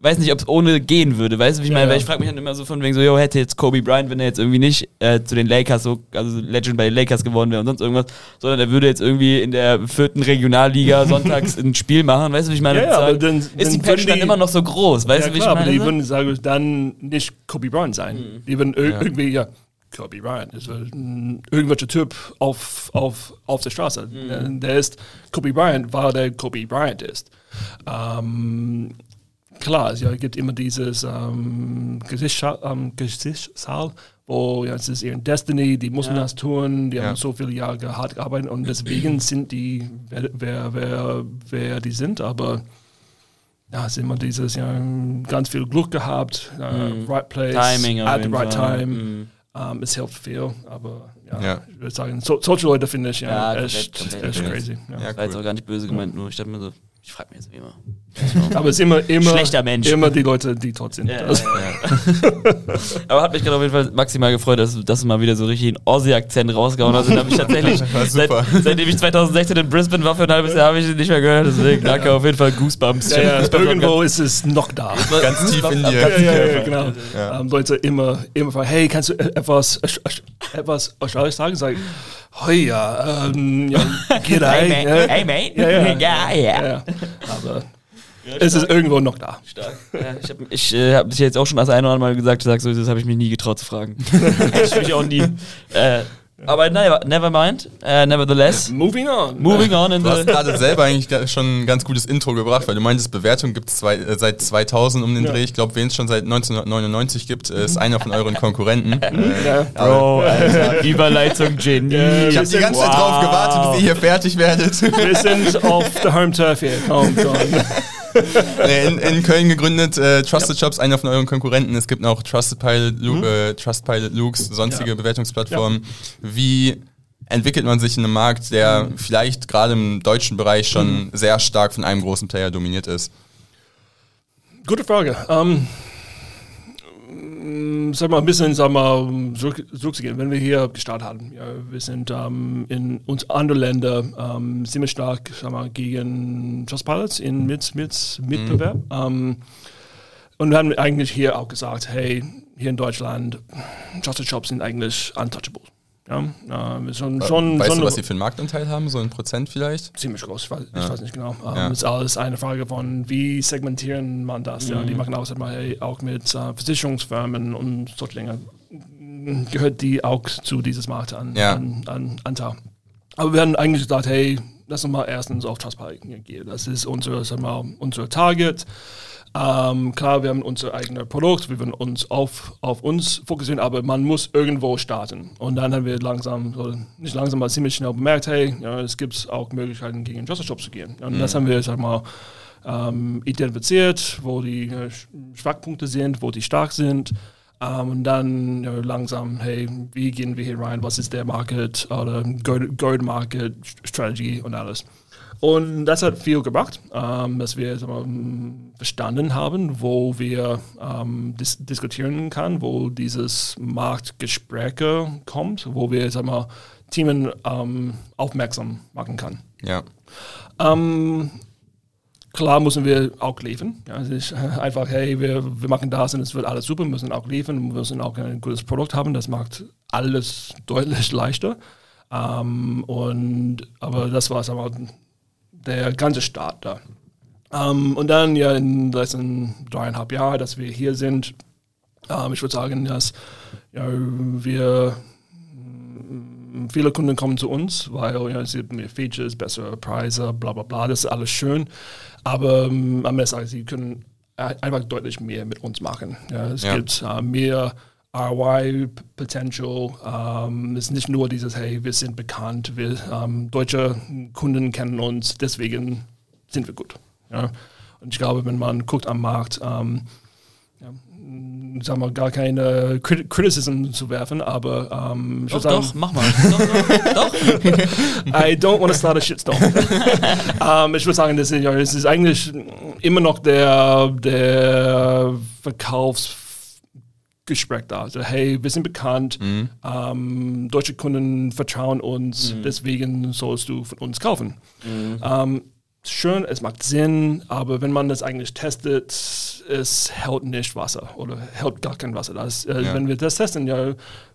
weiß nicht, ob es ohne gehen würde. Weißt du, wie ich Ja, meine? Weil ich frage mich dann immer so von wegen so, yo, hätte jetzt Kobe Bryant, wenn er jetzt irgendwie nicht äh, zu den Lakers so, also Legend bei den Lakers geworden wäre und sonst irgendwas, sondern er würde jetzt irgendwie in der vierten Regionalliga [laughs] sonntags ein Spiel machen, weißt du, wie ich meine? Ja, aber dann- ist die dann Passion würden dann die- immer noch so groß, weißt ja, du, wie klar, ich aber die meine? würden sagen, dann nicht Kobe Bryant sein. Die würden ir irgendwie, ja, Kobe Bryant ist ein irgendwelcher Typ auf, auf, auf der Straße. Der- Der ist, Kobe Bryant war der Kobe Bryant ist. Ähm, klar, es ja, gibt immer dieses ähm, ähm, Gesichtssaal, wo ja, es ist ihr Destiny, die müssen das tun, die Ja. haben so viele Jahre hart gearbeitet und deswegen [clears throat] sind die, wer, wer, wer, wer die sind, aber ja, es ist immer dieses, ja, ganz viel Glück gehabt, äh, right place, Timing at the right Fall. time. Mhm. Ähm, es hilft viel, aber ja, Ja. ich würde sagen, so, solche Leute finde ich ja, Ja, echt, komplett. echt crazy. Ja. Ja, Das war jetzt cool. auch gar nicht böse gemeint, nur ich dachte mir so, ich frage mich jetzt wie immer. [laughs] Aber es ist immer, immer, Schlechter Mensch. immer die Leute, die tot sind. Ja, Also, Aber hat mich gerade auf jeden Fall maximal gefreut, dass, dass du mal wieder so richtig einen Aussie-Akzent rausgehauen hast. Den habe ich tatsächlich, [laughs] seit, seitdem ich 2016 in Brisbane war für ein halbes Jahr, habe ich ihn nicht mehr gehört. Deswegen danke auf jeden Fall Goosebumps. ja, ja, irgendwo ist es noch da. Ganz tief in dir. Ja, ja, ja, genau. Ja. Ähm, Leute immer, immer fragen, hey, kannst du e- etwas, etwas Australisch sagen? Sag ich, oh ja, ähm, ja, [laughs] g'day. Hey, man. ja. Hey, mate. Ja, ja. Ja, ja. Aber es ist irgendwo noch da. Stark. Ja, ich habe ich, äh, hab dich jetzt auch schon das eine oder andere Mal gesagt, gesagt, so, das habe ich mich nie getraut zu fragen. [laughs] Hätte ich mich auch nie. Äh, aber never, never mind. Äh, nevertheless, Moving on. moving on in Du hast the. gerade selber eigentlich schon ein ganz gutes Intro gebracht, weil du meintest, Bewertung gibt es äh, seit 2000 um den Ja. Dreh. Ich glaube, wen es schon seit 1999 gibt, äh, ist einer von euren Konkurrenten. äh, Ja. Bro, [laughs] Alter. Überleitung Genie. Ja, ich habe die ganze Zeit drauf gewartet, bis ihr hier fertig werdet. Wir sind [laughs] auf der Home Turf hier. Komm, komm. [laughs] [laughs] In, in Köln gegründet, äh, Trusted Shops, einer von euren Konkurrenten. Es gibt auch Trusted Pilot, Lu äh, Trustpilot, Looks, sonstige Ja. Bewertungsplattformen. Wie entwickelt man sich in einem Markt, der vielleicht gerade im deutschen Bereich schon sehr stark von einem großen Player dominiert ist? Gute Frage. Ähm, mm, sag mal, ein bisschen sag mal, zurück, zurückzugehen. Wenn wir hier gestartet haben, ja, wir sind ähm, in uns andere Länder ähm, ziemlich stark sag mal, gegen Trustpilots in mit, mit Mitbewerb. Ähm, und wir haben eigentlich hier auch gesagt, hey, hier in Deutschland, Trusted Shops sind eigentlich untouchable. Ja, ähm, schon, schon, weißt schon du, was sie für einen Marktanteil haben? So ein Prozent vielleicht? ziemlich groß, ich weiß, ich weiß nicht genau. Ähm, Ja. ist alles eine Frage von, wie segmentieren man das? Ja, Mhm. die machen auch, mit äh, Versicherungsfirmen und solche Dinge. Gehört die auch zu dieses Markt an, Ja. an, an Anteil. Aber wir haben eigentlich gesagt, hey, lass uns mal erstens auf Trustpilot gehen. Das ist unser, sag mal, unser Target. Ähm, klar, wir haben unser eigenes Produkt, wir wollen uns auf, auf uns fokussieren, aber man muss irgendwo starten. Und dann haben wir langsam, so, nicht langsam, aber ziemlich schnell bemerkt, hey, ja, es gibt auch Möglichkeiten, gegen Trusted Shops zu gehen. Und das haben wir, sag mal, ähm, identifiziert, wo die äh, Sch- Schwachpunkte sind, wo die stark sind. Ähm, und dann ja, langsam, hey, wie gehen wir hier rein? Was ist der Market oder Go-to-Market-Strategy und alles. Und das hat viel gebracht, ähm, dass wir mal, verstanden haben, wo wir ähm, dis diskutieren kann, wo dieses Marktgespräche kommt, wo wir sag mal, Themen ähm, aufmerksam machen kann. Ja. Ähm, klar müssen wir auch liefern. Ja, es ist [laughs] einfach, hey, wir, wir machen das und es wird alles super, wir müssen auch liefern, wir müssen auch ein gutes Produkt haben, das macht alles deutlich leichter. Ähm, und, aber das war aber der ganze Start da. Ähm, und dann ja in den letzten dreieinhalb Jahren, dass wir hier sind, ähm, ich würde sagen, dass ja, wir viele Kunden kommen zu uns, weil ja, sie haben mehr Features, bessere Preise, bla bla bla, das ist alles schön. Aber ähm, am Ende sagen sie können einfach deutlich mehr mit uns machen. Ja, es ja. gibt äh, mehr ROI Potential. Ähm, es ist nicht nur dieses, hey, wir sind bekannt, wir ähm, deutsche Kunden kennen uns, deswegen sind wir gut. Ja? Und ich glaube, wenn man guckt am Markt, ähm, ja, sagen wir, gar keine Crit Criticism zu werfen, aber ähm, ich doch, sagen, doch, mach mal. doch, doch, doch. [laughs] I don't want to start a shitstorm. [laughs] ähm, ich würde sagen, das ist, das ist eigentlich immer noch der, der Verkaufsgespräch da. Also, hey, wir sind bekannt, mhm. ähm, deutsche Kunden vertrauen uns, mhm. deswegen sollst du von uns kaufen. Mhm. Ähm, schön, es macht Sinn, aber wenn man das eigentlich testet, es hält nicht Wasser oder hält gar kein Wasser. Das, äh, ja. Wenn wir das testen, ja,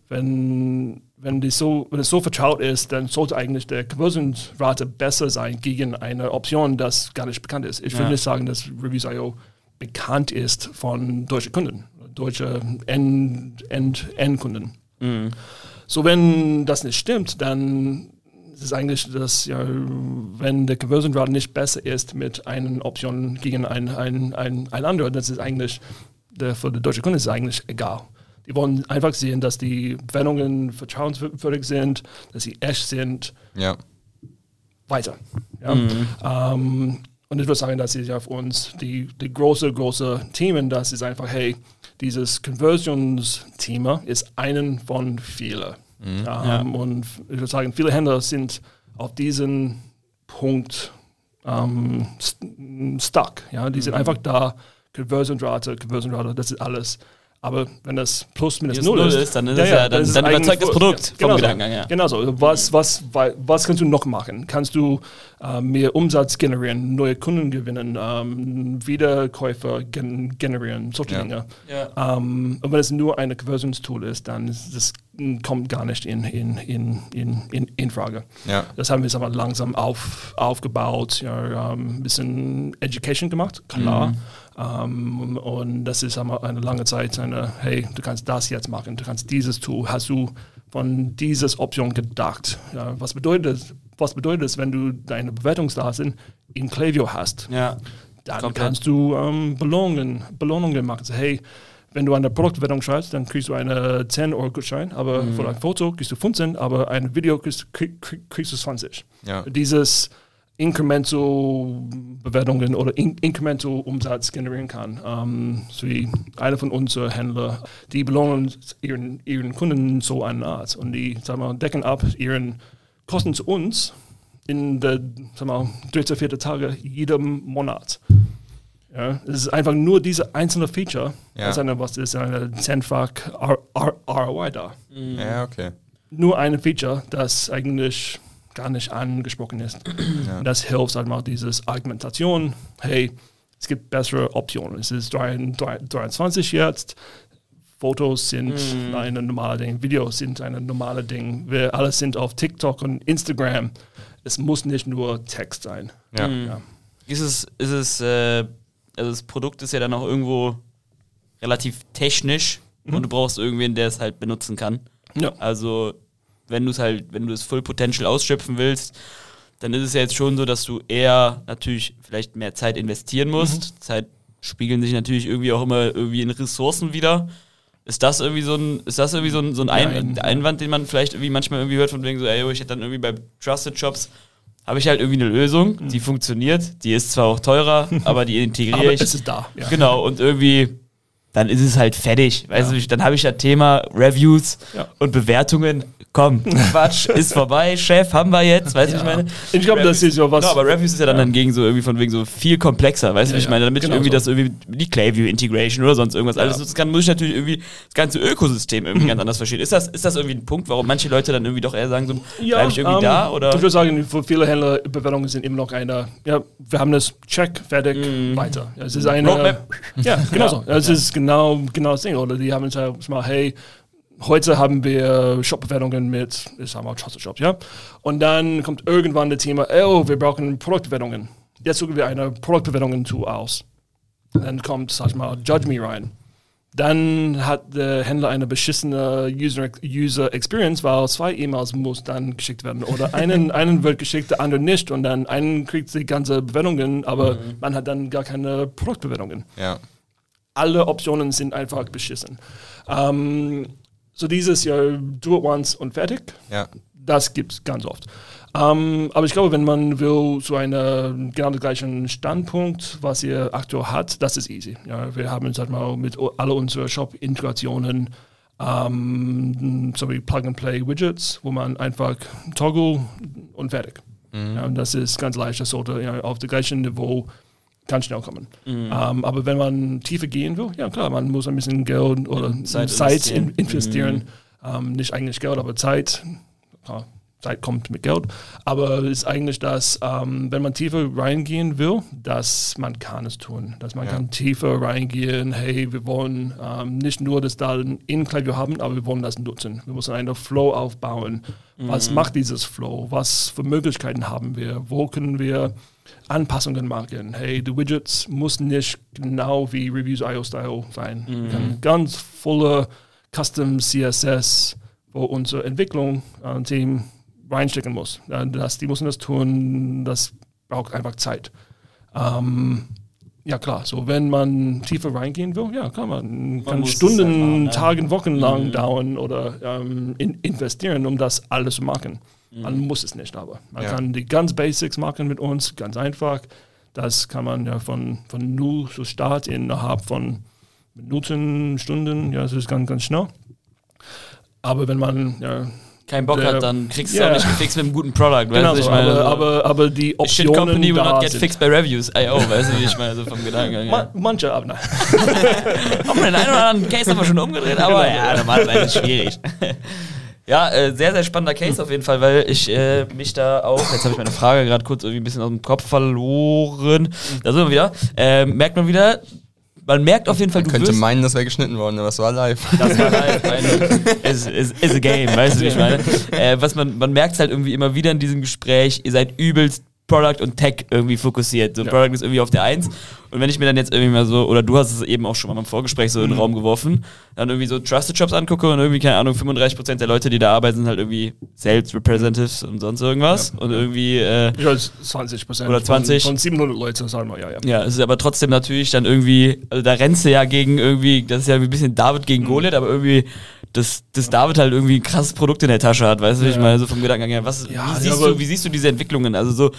wenn, wenn, die so, wenn es so vertraut ist, dann sollte eigentlich der Conversionsrate besser sein gegen eine Option, das gar nicht bekannt ist. Ich ja. will nicht sagen, dass Reviews.io bekannt ist von deutschen Kunden, deutsche End, End, Endkunden. Mhm. So, wenn das nicht stimmt, dann es ist eigentlich, dass ja, wenn der Conversion Rate nicht besser ist mit einer Option gegen ein, ein, ein, ein anderer, das ist eigentlich, der, für die deutsche Kunden ist es eigentlich egal. Die wollen einfach sehen, dass die Wendungen vertrauenswürdig sind, dass sie echt sind. Ja. Weiter. Ja? Mhm. Ähm, und ich würde sagen, das ist ja für uns die, die große, große Themen, das ist einfach, hey, dieses Conversions-Thema ist einen von vielen. Mhm. Ähm, ja. Und ich würde sagen, viele Händler sind auf diesen Punkt ähm, st stuck. Ja? Die mhm. sind einfach da, Conversion-Rate, Conversion-Rate, das ist alles. Aber wenn das plus minus null ist, ist, dann ist ja, es ja, dann, dann, dann überzeugt das Produkt ja, genau vom so, Ja. Genau so. Was, was, was kannst du noch machen? Kannst du äh, mehr Umsatz generieren, neue Kunden gewinnen, ähm, Wiederkäufer gen generieren, solche. Dinge. Ähm, und wenn es nur ein Conversions-Tool ist, dann ist das kommt gar nicht in, in, in, in, in, Frage. Ja. Das haben wir aber langsam auf, aufgebaut, ja, ähm, ein bisschen Education gemacht, klar. Mhm. Um, ähm, und das ist eine lange Zeit eine, hey, du kannst das jetzt machen, du kannst dieses tun, hast du von dieser Option gedacht. Ja, was bedeutet was bedeutet es, wenn du deine Bewertungsdaten in Klaviyo hast? Ja. Dann Komplett. kannst du ähm, Belohnungen, Belohnungen machen. So, hey, wenn du eine Produktbewertung schreibst, dann kriegst du eine 10 Euro Gutschein, aber mhm. für ein Foto kriegst du 15, aber ein Video kriegst, krieg, kriegst du 20. Ja. Dieses incremental Bewertungen oder in incremental Umsatz generieren kann. Ähm, so wie einer von unseren Händlern, die belohnen ihren, ihren Kunden so eine Art und die sagen wir, decken ab ihren Kosten zu uns in der sagen wir, dritte, vierte Tage jedem Monat. Ja, es ist einfach nur diese einzelne Feature, ja. das ist eine, was ist eine zehnfach ROI da. Ja, okay. Nur eine Feature, das eigentlich gar nicht angesprochen ist. Ja. Das hilft halt mal dieses Argumentation, hey, es gibt bessere Optionen. Es ist 23 jetzt, Fotos sind mm. ein normales Ding, Videos sind ein normales Ding. Wir alle sind auf TikTok und Instagram. Es muss nicht nur Text sein. Ja. Mm. ja. Ist es, ist es, äh, also das Produkt ist ja dann auch irgendwo relativ technisch mhm. und du brauchst irgendwen, der es halt benutzen kann. Ja. Also wenn du es halt, wenn du das Full Potential ausschöpfen willst, dann ist es ja jetzt schon so, dass du eher natürlich vielleicht mehr Zeit investieren musst. Mhm. Zeit spiegeln sich natürlich irgendwie auch immer irgendwie in Ressourcen wieder. Ist das irgendwie so ein, ist das irgendwie so ein, so ein Ein Einwand, den man vielleicht irgendwie manchmal irgendwie hört von wegen so, ey, ich hätte dann irgendwie bei Trusted Shops habe ich halt irgendwie eine Lösung, mhm. die funktioniert, die ist zwar auch teurer, [laughs] aber die integriere aber ich. Ist es da. Ja. Genau, und irgendwie dann ist es halt fertig. Weißt ja. du, dann habe ich das Thema Reviews ja. und Bewertungen komm, Quatsch, ist vorbei, Chef, haben wir jetzt, weißt du, ja. ich meine? Ich glaube, das ist ja was. Genau, aber Reviews ist ja dann, ja. dann gegen so irgendwie von wegen so viel komplexer, weißt du, ja, ich meine, damit genau ich irgendwie so. das irgendwie, die Clayview Integration oder sonst irgendwas alles nutzen kann, muss ich natürlich irgendwie das ganze Ökosystem irgendwie ganz anders verstehen. Ist das, ist das irgendwie ein Punkt, warum manche Leute dann irgendwie doch eher sagen, so, bleib ich irgendwie um, ähm, da, oder? Ich würde sagen, für viele Händler, Bewertungen sind immer noch eine, ja, wir haben das, check, fertig, mm. weiter. es ist eine, Roadmap. ja, genau so. Es ist genau, genau das Ding, oder die haben gesagt, mal, hey, heute haben wir Shop-Bewertungen mit, ich sag mal, Trusted Shops, ja. Und dann kommt irgendwann das Thema, oh, wir brauchen Produktbewertungen. Jetzt suchen wir eine Produktbewertungen-Tool aus. Dann kommt, sag ich mal, Judge Me rein. Dann hat der Händler eine beschissene User, User Experience, weil zwei E-Mails muss dann geschickt werden. Oder einen, [laughs] einen wird geschickt, der andere nicht. Und dann einen kriegt die ganze Bewertungen, aber mhm. man hat dann gar keine Produktbewertungen. Ja. Alle Optionen sind einfach beschissen. Ähm, so dieses Jahr do it once und fertig. Ja. Das gibt es ganz oft. Um, aber ich glaube, wenn man will so einen genau den gleichen Standpunkt, was ihr aktuell hat, das ist easy. Ja, wir haben sag mal mit alle unsere Shop-Integrationen um, so wie Plug-and-Play-Widgets, wo man einfach toggle und fertig. Mhm. Ja, und das ist ganz leicht. Das sollte ja, auf dem gleichen Niveau ganz schnell kommen. Mhm. Um, aber wenn man tiefer gehen will, ja klar, man muss ein bisschen Geld oder Zeit, Zeit investieren. In, investieren. Mhm. Um, nicht eigentlich Geld, aber Zeit. Ja, Zeit kommt mit Geld. Aber es ist eigentlich das, ähm, wenn man tiefer reingehen will, dass man kann es tun. Dass man ja. kann tiefer reingehen, hey, wir wollen ähm, nicht nur das Daten in Klaviyo haben, aber wir wollen das nutzen. Wir müssen einen Flow aufbauen. Mhm. Was macht dieses Flow? Was für Möglichkeiten haben wir? Wo können wir Anpassungen machen? Hey, die Widgets müssen nicht genau wie Reviews.io Style sein. Mhm. Können ganz volle Custom CSS, wo unser Entwicklung-Team reinstecken muss. Das, die müssen das tun, das braucht einfach Zeit. Ähm, ja klar, so wenn man tiefer reingehen will, ja kann man, man kann Stunden, machen, Tagen, Wochen lang mhm. dauern oder ähm, in, investieren, um das alles zu machen. Mhm. Man muss es nicht, aber man ja. kann die ganz Basics machen mit uns, ganz einfach. Das kann man ja von, von null zu Start innerhalb von Minuten, Stunden, ja, das ist ganz, ganz schnell. Aber wenn man ja, keinen Bock der, hat, dann kriegst du yeah. auch nicht gefixt mit einem guten Product. Genau weißt du, so, ich meine, aber, aber, aber die Optionen Shit company will not get sind. fixed by reviews. I.O., weißt du, wie ich meine, so vom Gedanken. Ja. manche, aber nein. haben wir den einen oder anderen Case haben wir schon umgedreht, aber genau. ja, normalerweise ist es schwierig. Ja, äh, sehr, sehr spannender Case auf jeden Fall, weil ich äh, mich da auch, jetzt habe ich meine Frage gerade kurz irgendwie ein bisschen aus dem Kopf verloren. Da sind wir wieder. Äh, merkt man wieder, man merkt auf jeden Fall, man du könnte meinen, das wäre geschnitten worden, aber es war live. Das war live. [laughs] Ist is, is a game, weißt du, wie ich meine? Äh, was man, man merkt es halt irgendwie immer wieder in diesem Gespräch, ihr seid übelst Product und Tech irgendwie fokussiert. So ja. Product ist irgendwie auf der Eins. Und wenn ich mir dann jetzt irgendwie mal so, oder du hast es eben auch schon mal im Vorgespräch so in den mhm. Raum geworfen, dann irgendwie so Trusted Jobs angucke und irgendwie, keine Ahnung, 35% der Leute, die da arbeiten, sind halt irgendwie Sales Representatives und sonst irgendwas. Ja. Und irgendwie. Äh, ja, 20%. Oder 20. Von, von 700 Leuten, sagen wir, ja, ja. Ja, es ist aber trotzdem natürlich dann irgendwie, also da rennst du ja gegen irgendwie, das ist ja ein bisschen David gegen mhm. Goliath, aber irgendwie dass, dass David halt irgendwie ein krasses Produkt in der Tasche hat, weißt du, ja. ich meine, so vom Gedanken her, was, ja, wie, siehst du, wie siehst du diese Entwicklungen? Also so,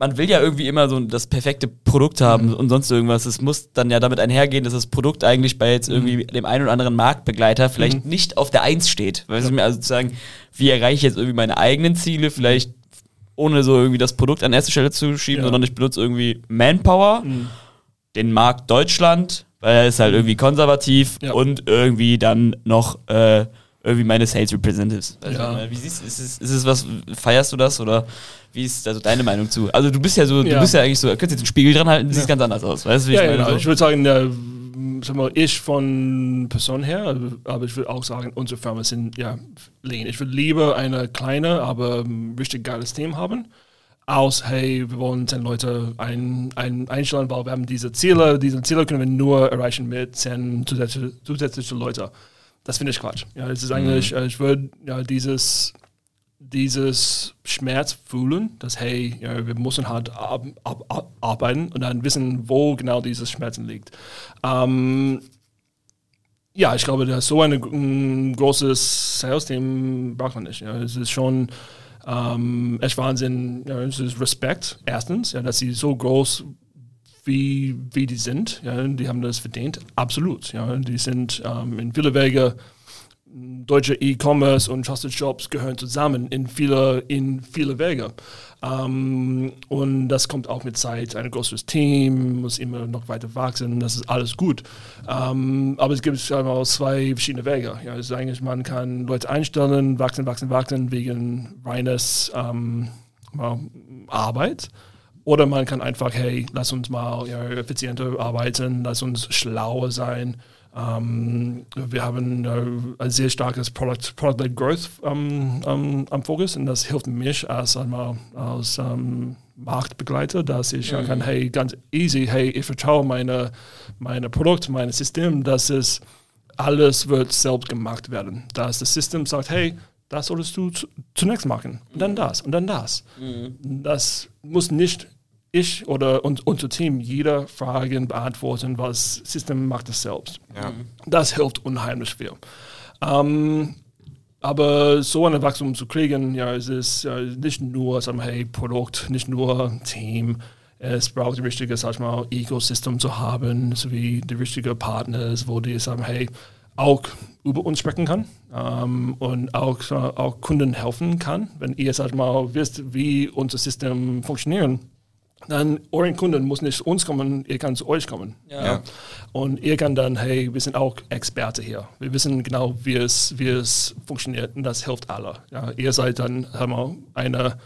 man will ja irgendwie immer so das perfekte Produkt haben mhm. und sonst irgendwas. Es muss dann ja damit einhergehen, dass das Produkt eigentlich bei jetzt irgendwie mhm. dem einen oder anderen Marktbegleiter vielleicht mhm. nicht auf der Eins steht. Weißt du, also zu sagen, wie erreiche ich jetzt irgendwie meine eigenen Ziele, vielleicht ohne so irgendwie das Produkt an erste Stelle zu schieben, ja. sondern ich benutze irgendwie Manpower, mhm. den Markt Deutschland, weil er ist halt irgendwie konservativ ja. und irgendwie dann noch äh, irgendwie meine Sales Representatives. Also, ja. Wie siehst du, ist es, ist es was, feierst du das oder wie ist also deine Meinung zu? Also du bist ja so, ja. du bist ja eigentlich so, könntest jetzt den Spiegel dran halten, siehst ganz anders aus, weißt du, wie ich meine? Ja, so? ich würde sagen, der, sag mal, ich von Person her, aber ich würde auch sagen, unsere Firmen sind ja lean. Ich würde lieber eine kleine, aber richtig geiles Team haben aus, hey, wir wollen zehn Leute ein, ein, einstellen, weil wir haben diese Ziele, diese Ziele können wir nur erreichen mit zehn zusätzlichen zusätzliche Leute. Das finde ich Quatsch. Ja, es ist eigentlich, mhm. ich würde ja dieses, dieses Schmerz fühlen, dass hey, ja, wir müssen halt ab, ab, ab, arbeiten und dann wissen, wo genau dieses Schmerzen liegt. Ähm, ja, ich glaube, dass so ein, ein großes Sales-Team braucht man nicht. Ja. Es ist schon ähm, echt Wahnsinn, ja, es ist Respekt, erstens, ja, dass sie so groß wie, wie die sind, ja, die haben das verdient, absolut. Ja, die sind ähm, in viele Wege deutsche E-Commerce und Trusted Shops gehören zusammen in viele, in viele Wege. Ähm, und das kommt auch mit Zeit. Ein großes Team muss immer noch weiter wachsen. Das ist alles gut. Ähm, aber es gibt einmal zwei verschiedene Wege. Ja, es ist eigentlich, man kann Leute einstellen, wachsen, wachsen, wachsen wegen reines ähm, Arbeit. Oder man kann einfach, hey, lass uns mal ja, effizienter arbeiten, lass uns schlauer sein. Ähm, wir haben uh, ein sehr starkes Product, Product-led Growth um, um, am Fokus und das hilft mich als einmal als Marktbegleiter, dass ich sagen kann, mhm. hey, ganz easy, hey, ich vertraue meine, meine Produkt, mein System, dass es alles wird selbst gemacht werden. Dass das System sagt, hey, das solltest du zunächst machen und dann das und dann das. Mhm. Das muss nicht ich oder und, unser Team jeder Frage beantworten, weil das System macht es selbst. Ja. Das hilft unheimlich viel. Ähm, aber so ein Wachstum zu kriegen, ja, es ist ja, nicht nur sagen wir, hey, Produkt, nicht nur Team. Es braucht die richtige, sag ich mal, Ecosystem zu haben, sowie die richtigen Partners, wo die sagen, hey, auch über uns sprechen kann ähm, und auch, auch Kunden helfen kann. Wenn ihr, sag ich mal, wisst, wie unser System funktioniert, dann euren Kunden muss nicht zu uns kommen, ihr kann zu euch kommen. Ja. ja. Und ihr kann dann, hey, wir sind auch Experte hier. Wir wissen genau, wie es, wie es funktioniert und das hilft alle. Ja, ihr seid dann haben wir, eine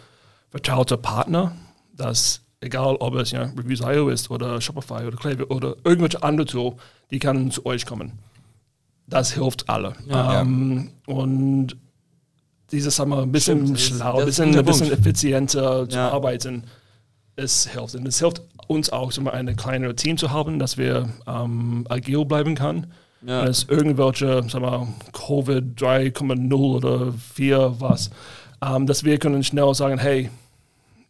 vertraute Partner, das egal ob es ja, Reviews.io ist oder Shopify oder Klaviyo oder irgendwelche andere Tool, die kann zu euch kommen. Das hilft alle. Ja, ähm, ja. Und dieses haben wir ein bisschen schlauer, ein bisschen, ein bisschen effizienter zu arbeiten es hilft. Und es hilft uns auch, so ein kleineres Team zu haben, dass wir ähm, agil bleiben können. Ja. Wenn es irgendwelche, sagen wir, Covid 3,0 oder 4 was, ähm, dass wir können schnell sagen, hey,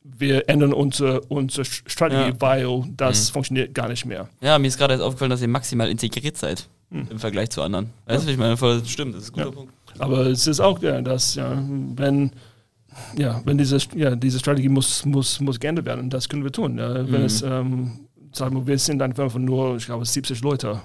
wir ändern unsere, unsere Strategie, ja. weil das mhm. funktioniert gar nicht mehr. Ja, mir ist gerade aufgefallen, dass ihr maximal integriert seid mhm. im Vergleich zu anderen. Weißt du, ja. ich meine, das stimmt, das ist ein guter Punkt. Aber es ist auch, ja, dass, ja, wenn ja, wenn diese, ja, diese Strategie muss, muss, muss geändert werden. Das können wir tun. Ja. Wenn mhm. es, ähm, sagen wir, wir sind eine Firma von nur, ich glaube, 70 Leute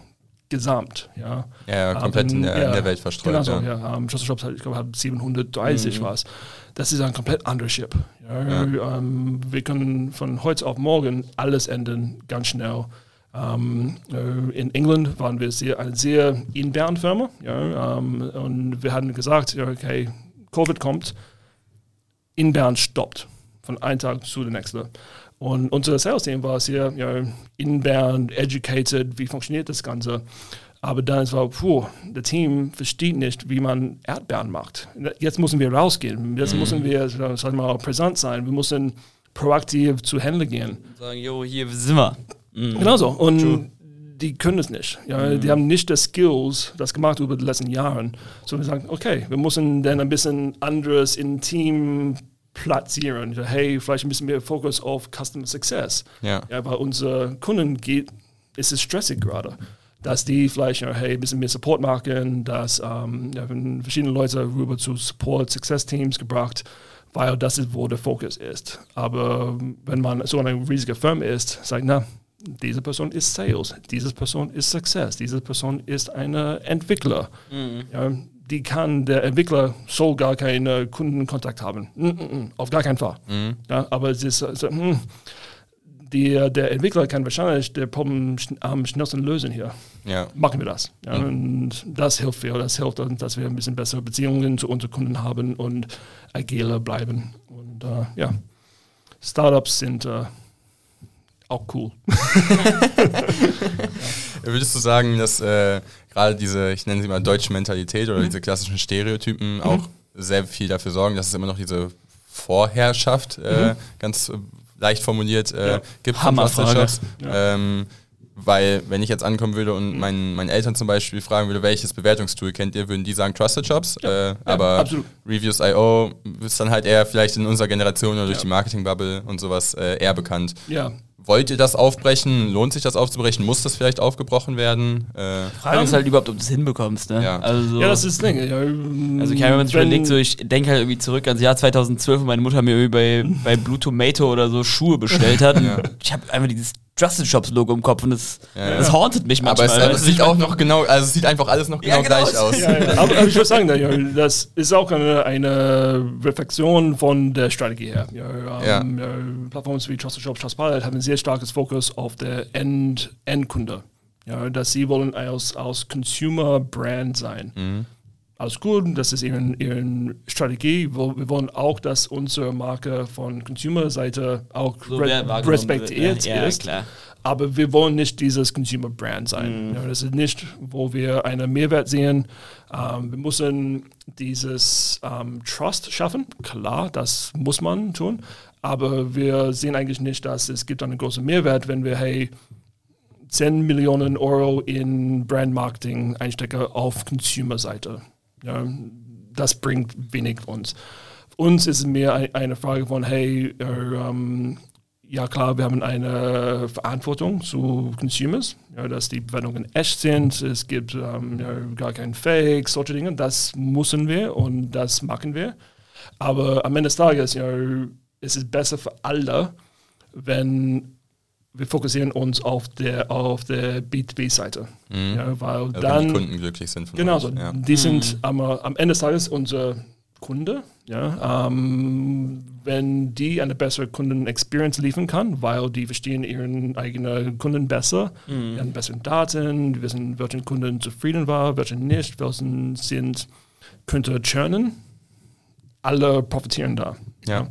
gesamt. Ja, ja komplett in, der, ja, in der Welt verstreut. Genau so, ja. ja. Um, Trusted Shops, ich glaube, hat 730 mhm. was. Das ist ein komplett anderes Ship. Ja, ja. Ähm, wir können von heute auf morgen alles ändern, ganz schnell. Um, ähm, äh, in England waren wir sehr, eine sehr inbound Firma. Ja, um, ähm, und wir hatten gesagt, okay, Covid kommt, inbound stoppt, von einem Tag zu dem nächsten. Und unser Sales-Team war sehr ja, inbound, educated, wie funktioniert das Ganze. Aber dann war, puh, das Team versteht nicht, wie man Erdbeeren macht. Jetzt müssen wir rausgehen. Jetzt mhm. müssen wir, sag mal, präsent sein. Wir müssen proaktiv zu Händler gehen. Und sagen, jo, hier sind wir. Mhm. Genau so. Und True. die können es nicht. Ja, mhm. Die haben nicht die Skills, das gemacht über die letzten Jahre. So wir sagen, okay, wir müssen dann ein bisschen anderes im Team platzieren. Hey, vielleicht ein bisschen mehr Fokus auf Customer Success. Ja. ja bei unseren Kunden geht, ist es stressig gerade. Dass die vielleicht hey, ein bisschen mehr Support machen, dass ähm, ja, verschiedene Leute rüber zu Support Success Teams gebracht, weil das ist, wo der Fokus ist. Aber wenn man so eine riesige Firma ist, sagt, na, diese Person ist Sales, diese Person ist Success, diese Person ist ein Entwickler. Mhm. Ja, die kann, der Entwickler soll gar keinen Kundenkontakt haben. Mm, mm, mm, auf gar keinen Fall. Mhm. Ja, aber es ist, also, hm, die, der Entwickler kann wahrscheinlich das Problem am schnellsten lösen hier. Ja. Machen wir das. Ja, mhm. Und das hilft viel. Das hilft uns, dass wir ein bisschen bessere Beziehungen zu unseren Kunden haben und agiler bleiben. Und uh, ja, Startups sind uh, auch cool. [laughs] [laughs] [laughs] Würdest du sagen, dass äh, gerade diese, ich nenne sie mal deutsche Mentalität oder mhm. diese klassischen Stereotypen mhm. auch sehr viel dafür sorgen, dass es immer noch diese Vorherrschaft, äh, mhm. ganz leicht formuliert, äh, ja. gibt Hammerfrage. Ja. Ähm, weil, wenn ich jetzt ankommen würde und meinen, meinen Eltern zum Beispiel fragen würde, welches Bewertungstool kennt ihr, würden die sagen Trusted Shops. Ja, äh, aber Reviews.io ist dann halt eher vielleicht in unserer Generation oder durch die Marketing-Bubble und sowas äh, eher bekannt. Ja, Wollt ihr das aufbrechen? Lohnt sich das aufzubrechen? Muss das vielleicht aufgebrochen werden? Äh, Frage ist halt überhaupt, ob du es hinbekommst. Ne? Ja. Also, ja, das ist Ding. Ja, also ich habe mir überlegt, so, ich denke halt irgendwie zurück ans Jahr 2012, wo meine Mutter mir irgendwie bei, bei Blue Tomato oder so Schuhe bestellt hat. [laughs] ja. Ich habe einfach dieses Trusted Shops Logo im Kopf und das, Ja, das ja. hauntet mich Aber manchmal. es, aber es du, sieht auch noch genau, also es sieht einfach alles noch genau, Ja, genau. gleich aus. [laughs] Ja, ja. Aber, ich würde sagen, das ist auch eine, eine Reflexion von der Strategie her. Ja, ähm, ja. Plattformen wie Trusted Shop, Trustpilot haben ein sehr starkes Fokus auf der End Endkunde. Ja, dass sie wollen als, als Consumer Brand sein. Mhm. Alles gut, das ist ihre, ihre Strategie. Wir wollen auch, dass unsere Marke von Consumer-Seite auch So re respektiert ja. Ist. klar. Aber wir wollen nicht dieses Consumer Brand sein. Ja, das ist nicht, wo wir einen Mehrwert sehen. Ähm, wir müssen dieses ähm, Trust schaffen. Klar, das muss man tun. Aber wir sehen eigentlich nicht, dass es gibt einen großen Mehrwert, wenn wir, hey, 10 Millionen Euro in Brandmarketing einstecke auf Consumer-Seite. Ja, das bringt wenig uns. Uns ist mehr ein- eine Frage von, hey, äh, ähm, ja klar, wir haben eine Verantwortung zu Consumers, ja, dass die Bewertungen echt sind, es gibt ähm, ja, gar kein Fake, solche Dinge, das müssen wir und das machen wir. Aber am Ende des Tages, ja, es ist besser für alle, wenn wir fokussieren uns auf der, auf der B2B-Seite. Ja, weil Also wenn dann, die Kunden glücklich sind. Von Genau euch, so. Ja. Die sind am, am Ende des Tages unser Kunde. Ja, ähm, wenn die eine bessere Kunden-Experience liefern kann, weil die verstehen ihren eigenen Kunden besser, die haben bessere Daten, die wissen, welche Kunden zufrieden war, welche nicht, welche sind, könnte churnen. Alle profitieren da. Ja.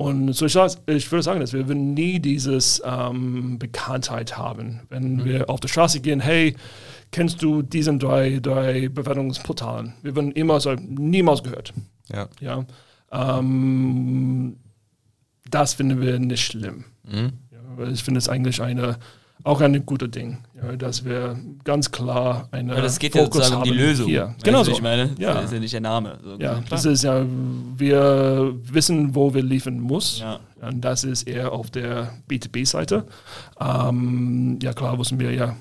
Und so ich, ich würde sagen, dass wir würden nie dieses ähm, Bekanntheit haben. Wenn wir auf der Straße gehen, hey, kennst du diesen drei, drei Bewertungsportalen? Wir würden immer sagen, niemals gehört. Ja. Ja? Ähm, das finden wir nicht schlimm. Mhm. Ja, ich finde es eigentlich eine, auch ein gutes Ding, ja, dass wir ganz klar eine Weil das geht ja sozusagen um die Lösung. Hier. Genau so. Ich meine, Ja. das ist ja nicht der Name. So, Ja, klar. das ist ja, wir wissen, wo wir liefern muss. Ja. Und das ist eher auf der B2B-Seite. Ähm, ja, klar, müssen wir ja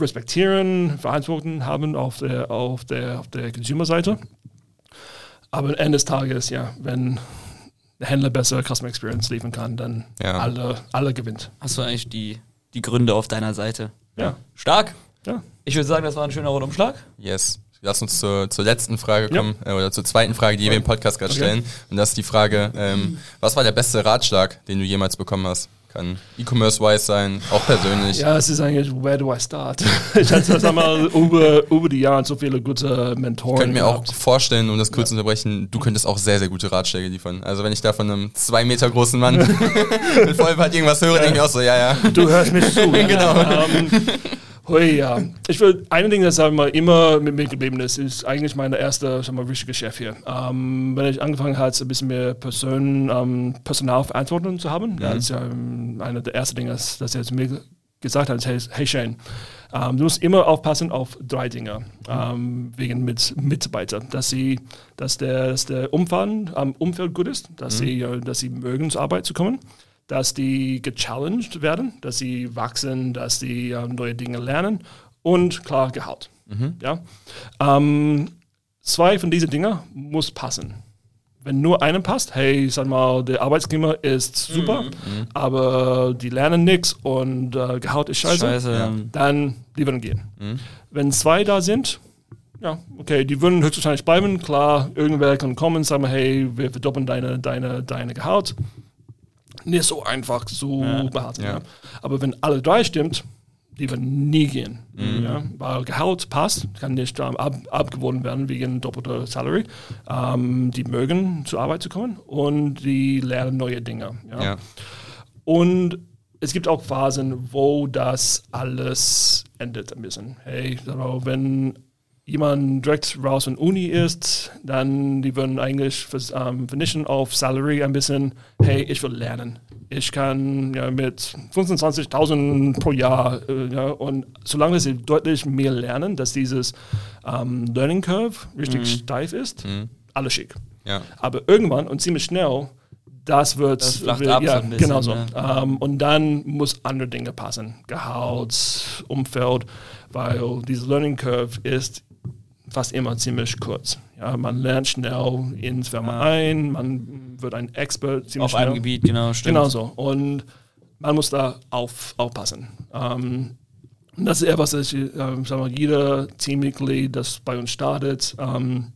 respektieren, Verantwortung haben auf der, auf der, auf der Consumer-Seite. Aber am Ende des Tages, ja, wenn der Händler besser Customer Experience liefern kann, dann Ja. alle, alle gewinnt. Hast du eigentlich die, die Gründe auf deiner Seite? Ja. Stark. Ja. Ich würde sagen, das war ein schöner Rundumschlag. Yes. Lass uns zur, zur letzten Frage Ja. kommen, äh, oder zur zweiten Frage, die wir im Podcast gerade Okay. stellen. Und das ist die Frage, ähm, was war der beste Ratschlag, den du jemals bekommen hast? Kann E-Commerce-wise sein, auch persönlich. Ja, es ist eigentlich, where do I start? [laughs] ich hatte das einmal über, über die Jahre so viele gute Mentoren. Ich könnte mir auch gehabt. vorstellen, um das kurz zu unterbrechen, du könntest auch sehr, sehr gute Ratschläge liefern. Also wenn ich da von einem zwei Meter großen Mann [laughs] [laughs] mit Vollbart irgendwas höre, denke ich auch so, ja, ja. Du hörst mich zu. genau. Ähm, hui, ja. Ich will, ein Ding, das sagen wir, immer mit mir geblieben ist, ist eigentlich meine erste, sagen wir, richtige Chef hier. Ähm, wenn ich angefangen habe, ein bisschen mehr Person, ähm, Personalverantwortung zu haben, das ist ja ähm, einer der ersten Dinge, das, er zu mir gesagt hat, hey, hey Shane, ähm, du musst immer aufpassen auf drei Dinge ähm, wegen mit Mitarbeitern, dass sie, dass der, dass der Umfang am Umfeld gut ist, dass sie, äh, dass sie mögen zur Arbeit zu kommen, dass die gechallenged werden, dass sie wachsen, dass sie ähm, neue Dinge lernen und klar Gehalt. Ja? Ähm, zwei von diesen Dingen muss passen. Wenn nur einem passt, hey, sag mal, der Arbeitsklima ist super, aber die lernen nichts und äh, Gehalt ist scheiße, Scheiße. Ja. dann die würden gehen. Wenn zwei da sind, ja, okay, die würden höchstwahrscheinlich bleiben. Klar, irgendwer kann kommen und sagen, hey, wir verdoppeln deine, deine, deine Gehalt. Nicht so einfach zu behalten. Ja. Ja. Aber wenn alle drei stimmt, die werden nie gehen. Ja, weil Gehalt passt, kann nicht ähm, ab, abgewonnen werden wegen doppelter Salary. Ähm, die mögen zur Arbeit zu kommen und die lernen neue Dinge. Ja. Ja. Und es gibt auch Phasen, wo das alles endet ein bisschen. Hey, wenn jemand direkt raus von Uni ist, dann die würden eigentlich vers- ähm, vernichten auf Salary ein bisschen, hey, ich will lernen. Ich kann ja mit 25.000 pro Jahr, äh, ja, und solange sie deutlich mehr lernen, dass dieses ähm, Learning Curve richtig steif ist, alles schick. Ja. Aber irgendwann und ziemlich schnell, das wird, Das wird ab so ja, bisschen, genau so. ne? Ähm, und dann muss andere Dinge passen, Gehalt, Umfeld, weil diese Learning Curve ist fast immer ziemlich kurz. Ja, man lernt schnell ins ein, man wird ein Expert ziemlich Auf schnell. einem Gebiet, genau, stimmt. Genau so. Und man muss da auf, aufpassen. Ähm, das ist etwas, das sagen wir, jeder Teammitglied, das bei uns startet, ähm,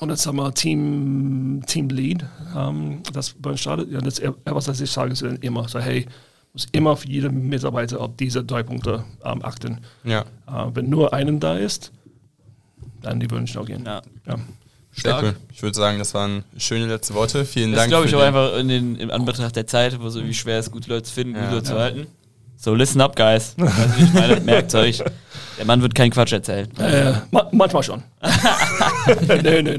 und jetzt haben wir Team, Teamlead, ähm, das bei uns startet. Ja, das ist etwas, das ich sage so immer. So, hey, muss immer für jeden Mitarbeiter auf diese drei Punkte ähm, achten. Ja. Äh, wenn nur einen da ist, dann die würden schnell gehen. Ja. Ja. Stark. cool. Ich würde sagen, das waren schöne letzte Worte. Vielen Das Dank. glaube ich auch den- einfach in den, im Anbetracht der Zeit, wo so wie schwer es gute Leute zu finden, Ja. gute Leute zu Ja. halten. So, listen up, guys. Wie [laughs] ich meine, merkt euch. Der Mann wird keinen Quatsch erzählen. Äh, ma manchmal schon. nee, nee, nee.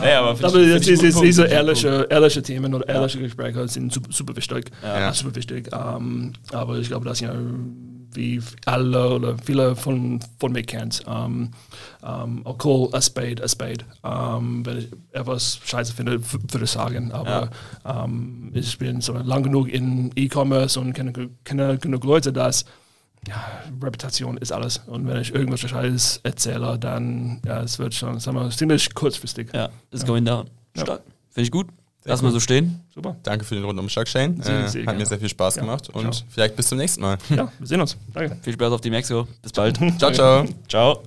Nee, aber Aber ich- ich ist, ist, diese ehrliche, ehrliche Themen oder ehrliche Gespräche sind super, super wichtig. Ja. Super wichtig. Ähm, aber ich glaube, dass ja wie alle oder viele von, von mir kennt, ähm, ähm, call a spade a spade. Ähm, wenn ich etwas scheiße finde, würde ich sagen. Aber ähm, ich bin so lang genug in E-Commerce und kenne, kenne genug Leute, dass ja, Reputation ist alles. Und wenn ich irgendwas Scheißes erzähle, dann ja, es wird schon, sagen wir, ziemlich kurzfristig. Ja, ist going down. Ja. Stark. Finde ich gut. Lass mal so stehen. Super. Danke für den Rundumschlag, Shane. Sehr, Äh, hat gerne. mir sehr viel Spaß Ja. gemacht und Ciao. vielleicht bis zum nächsten Mal. Ja, wir sehen uns. Danke. Viel Spaß auf die Mexiko. Bis bald. [laughs] ciao, ciao. Ciao.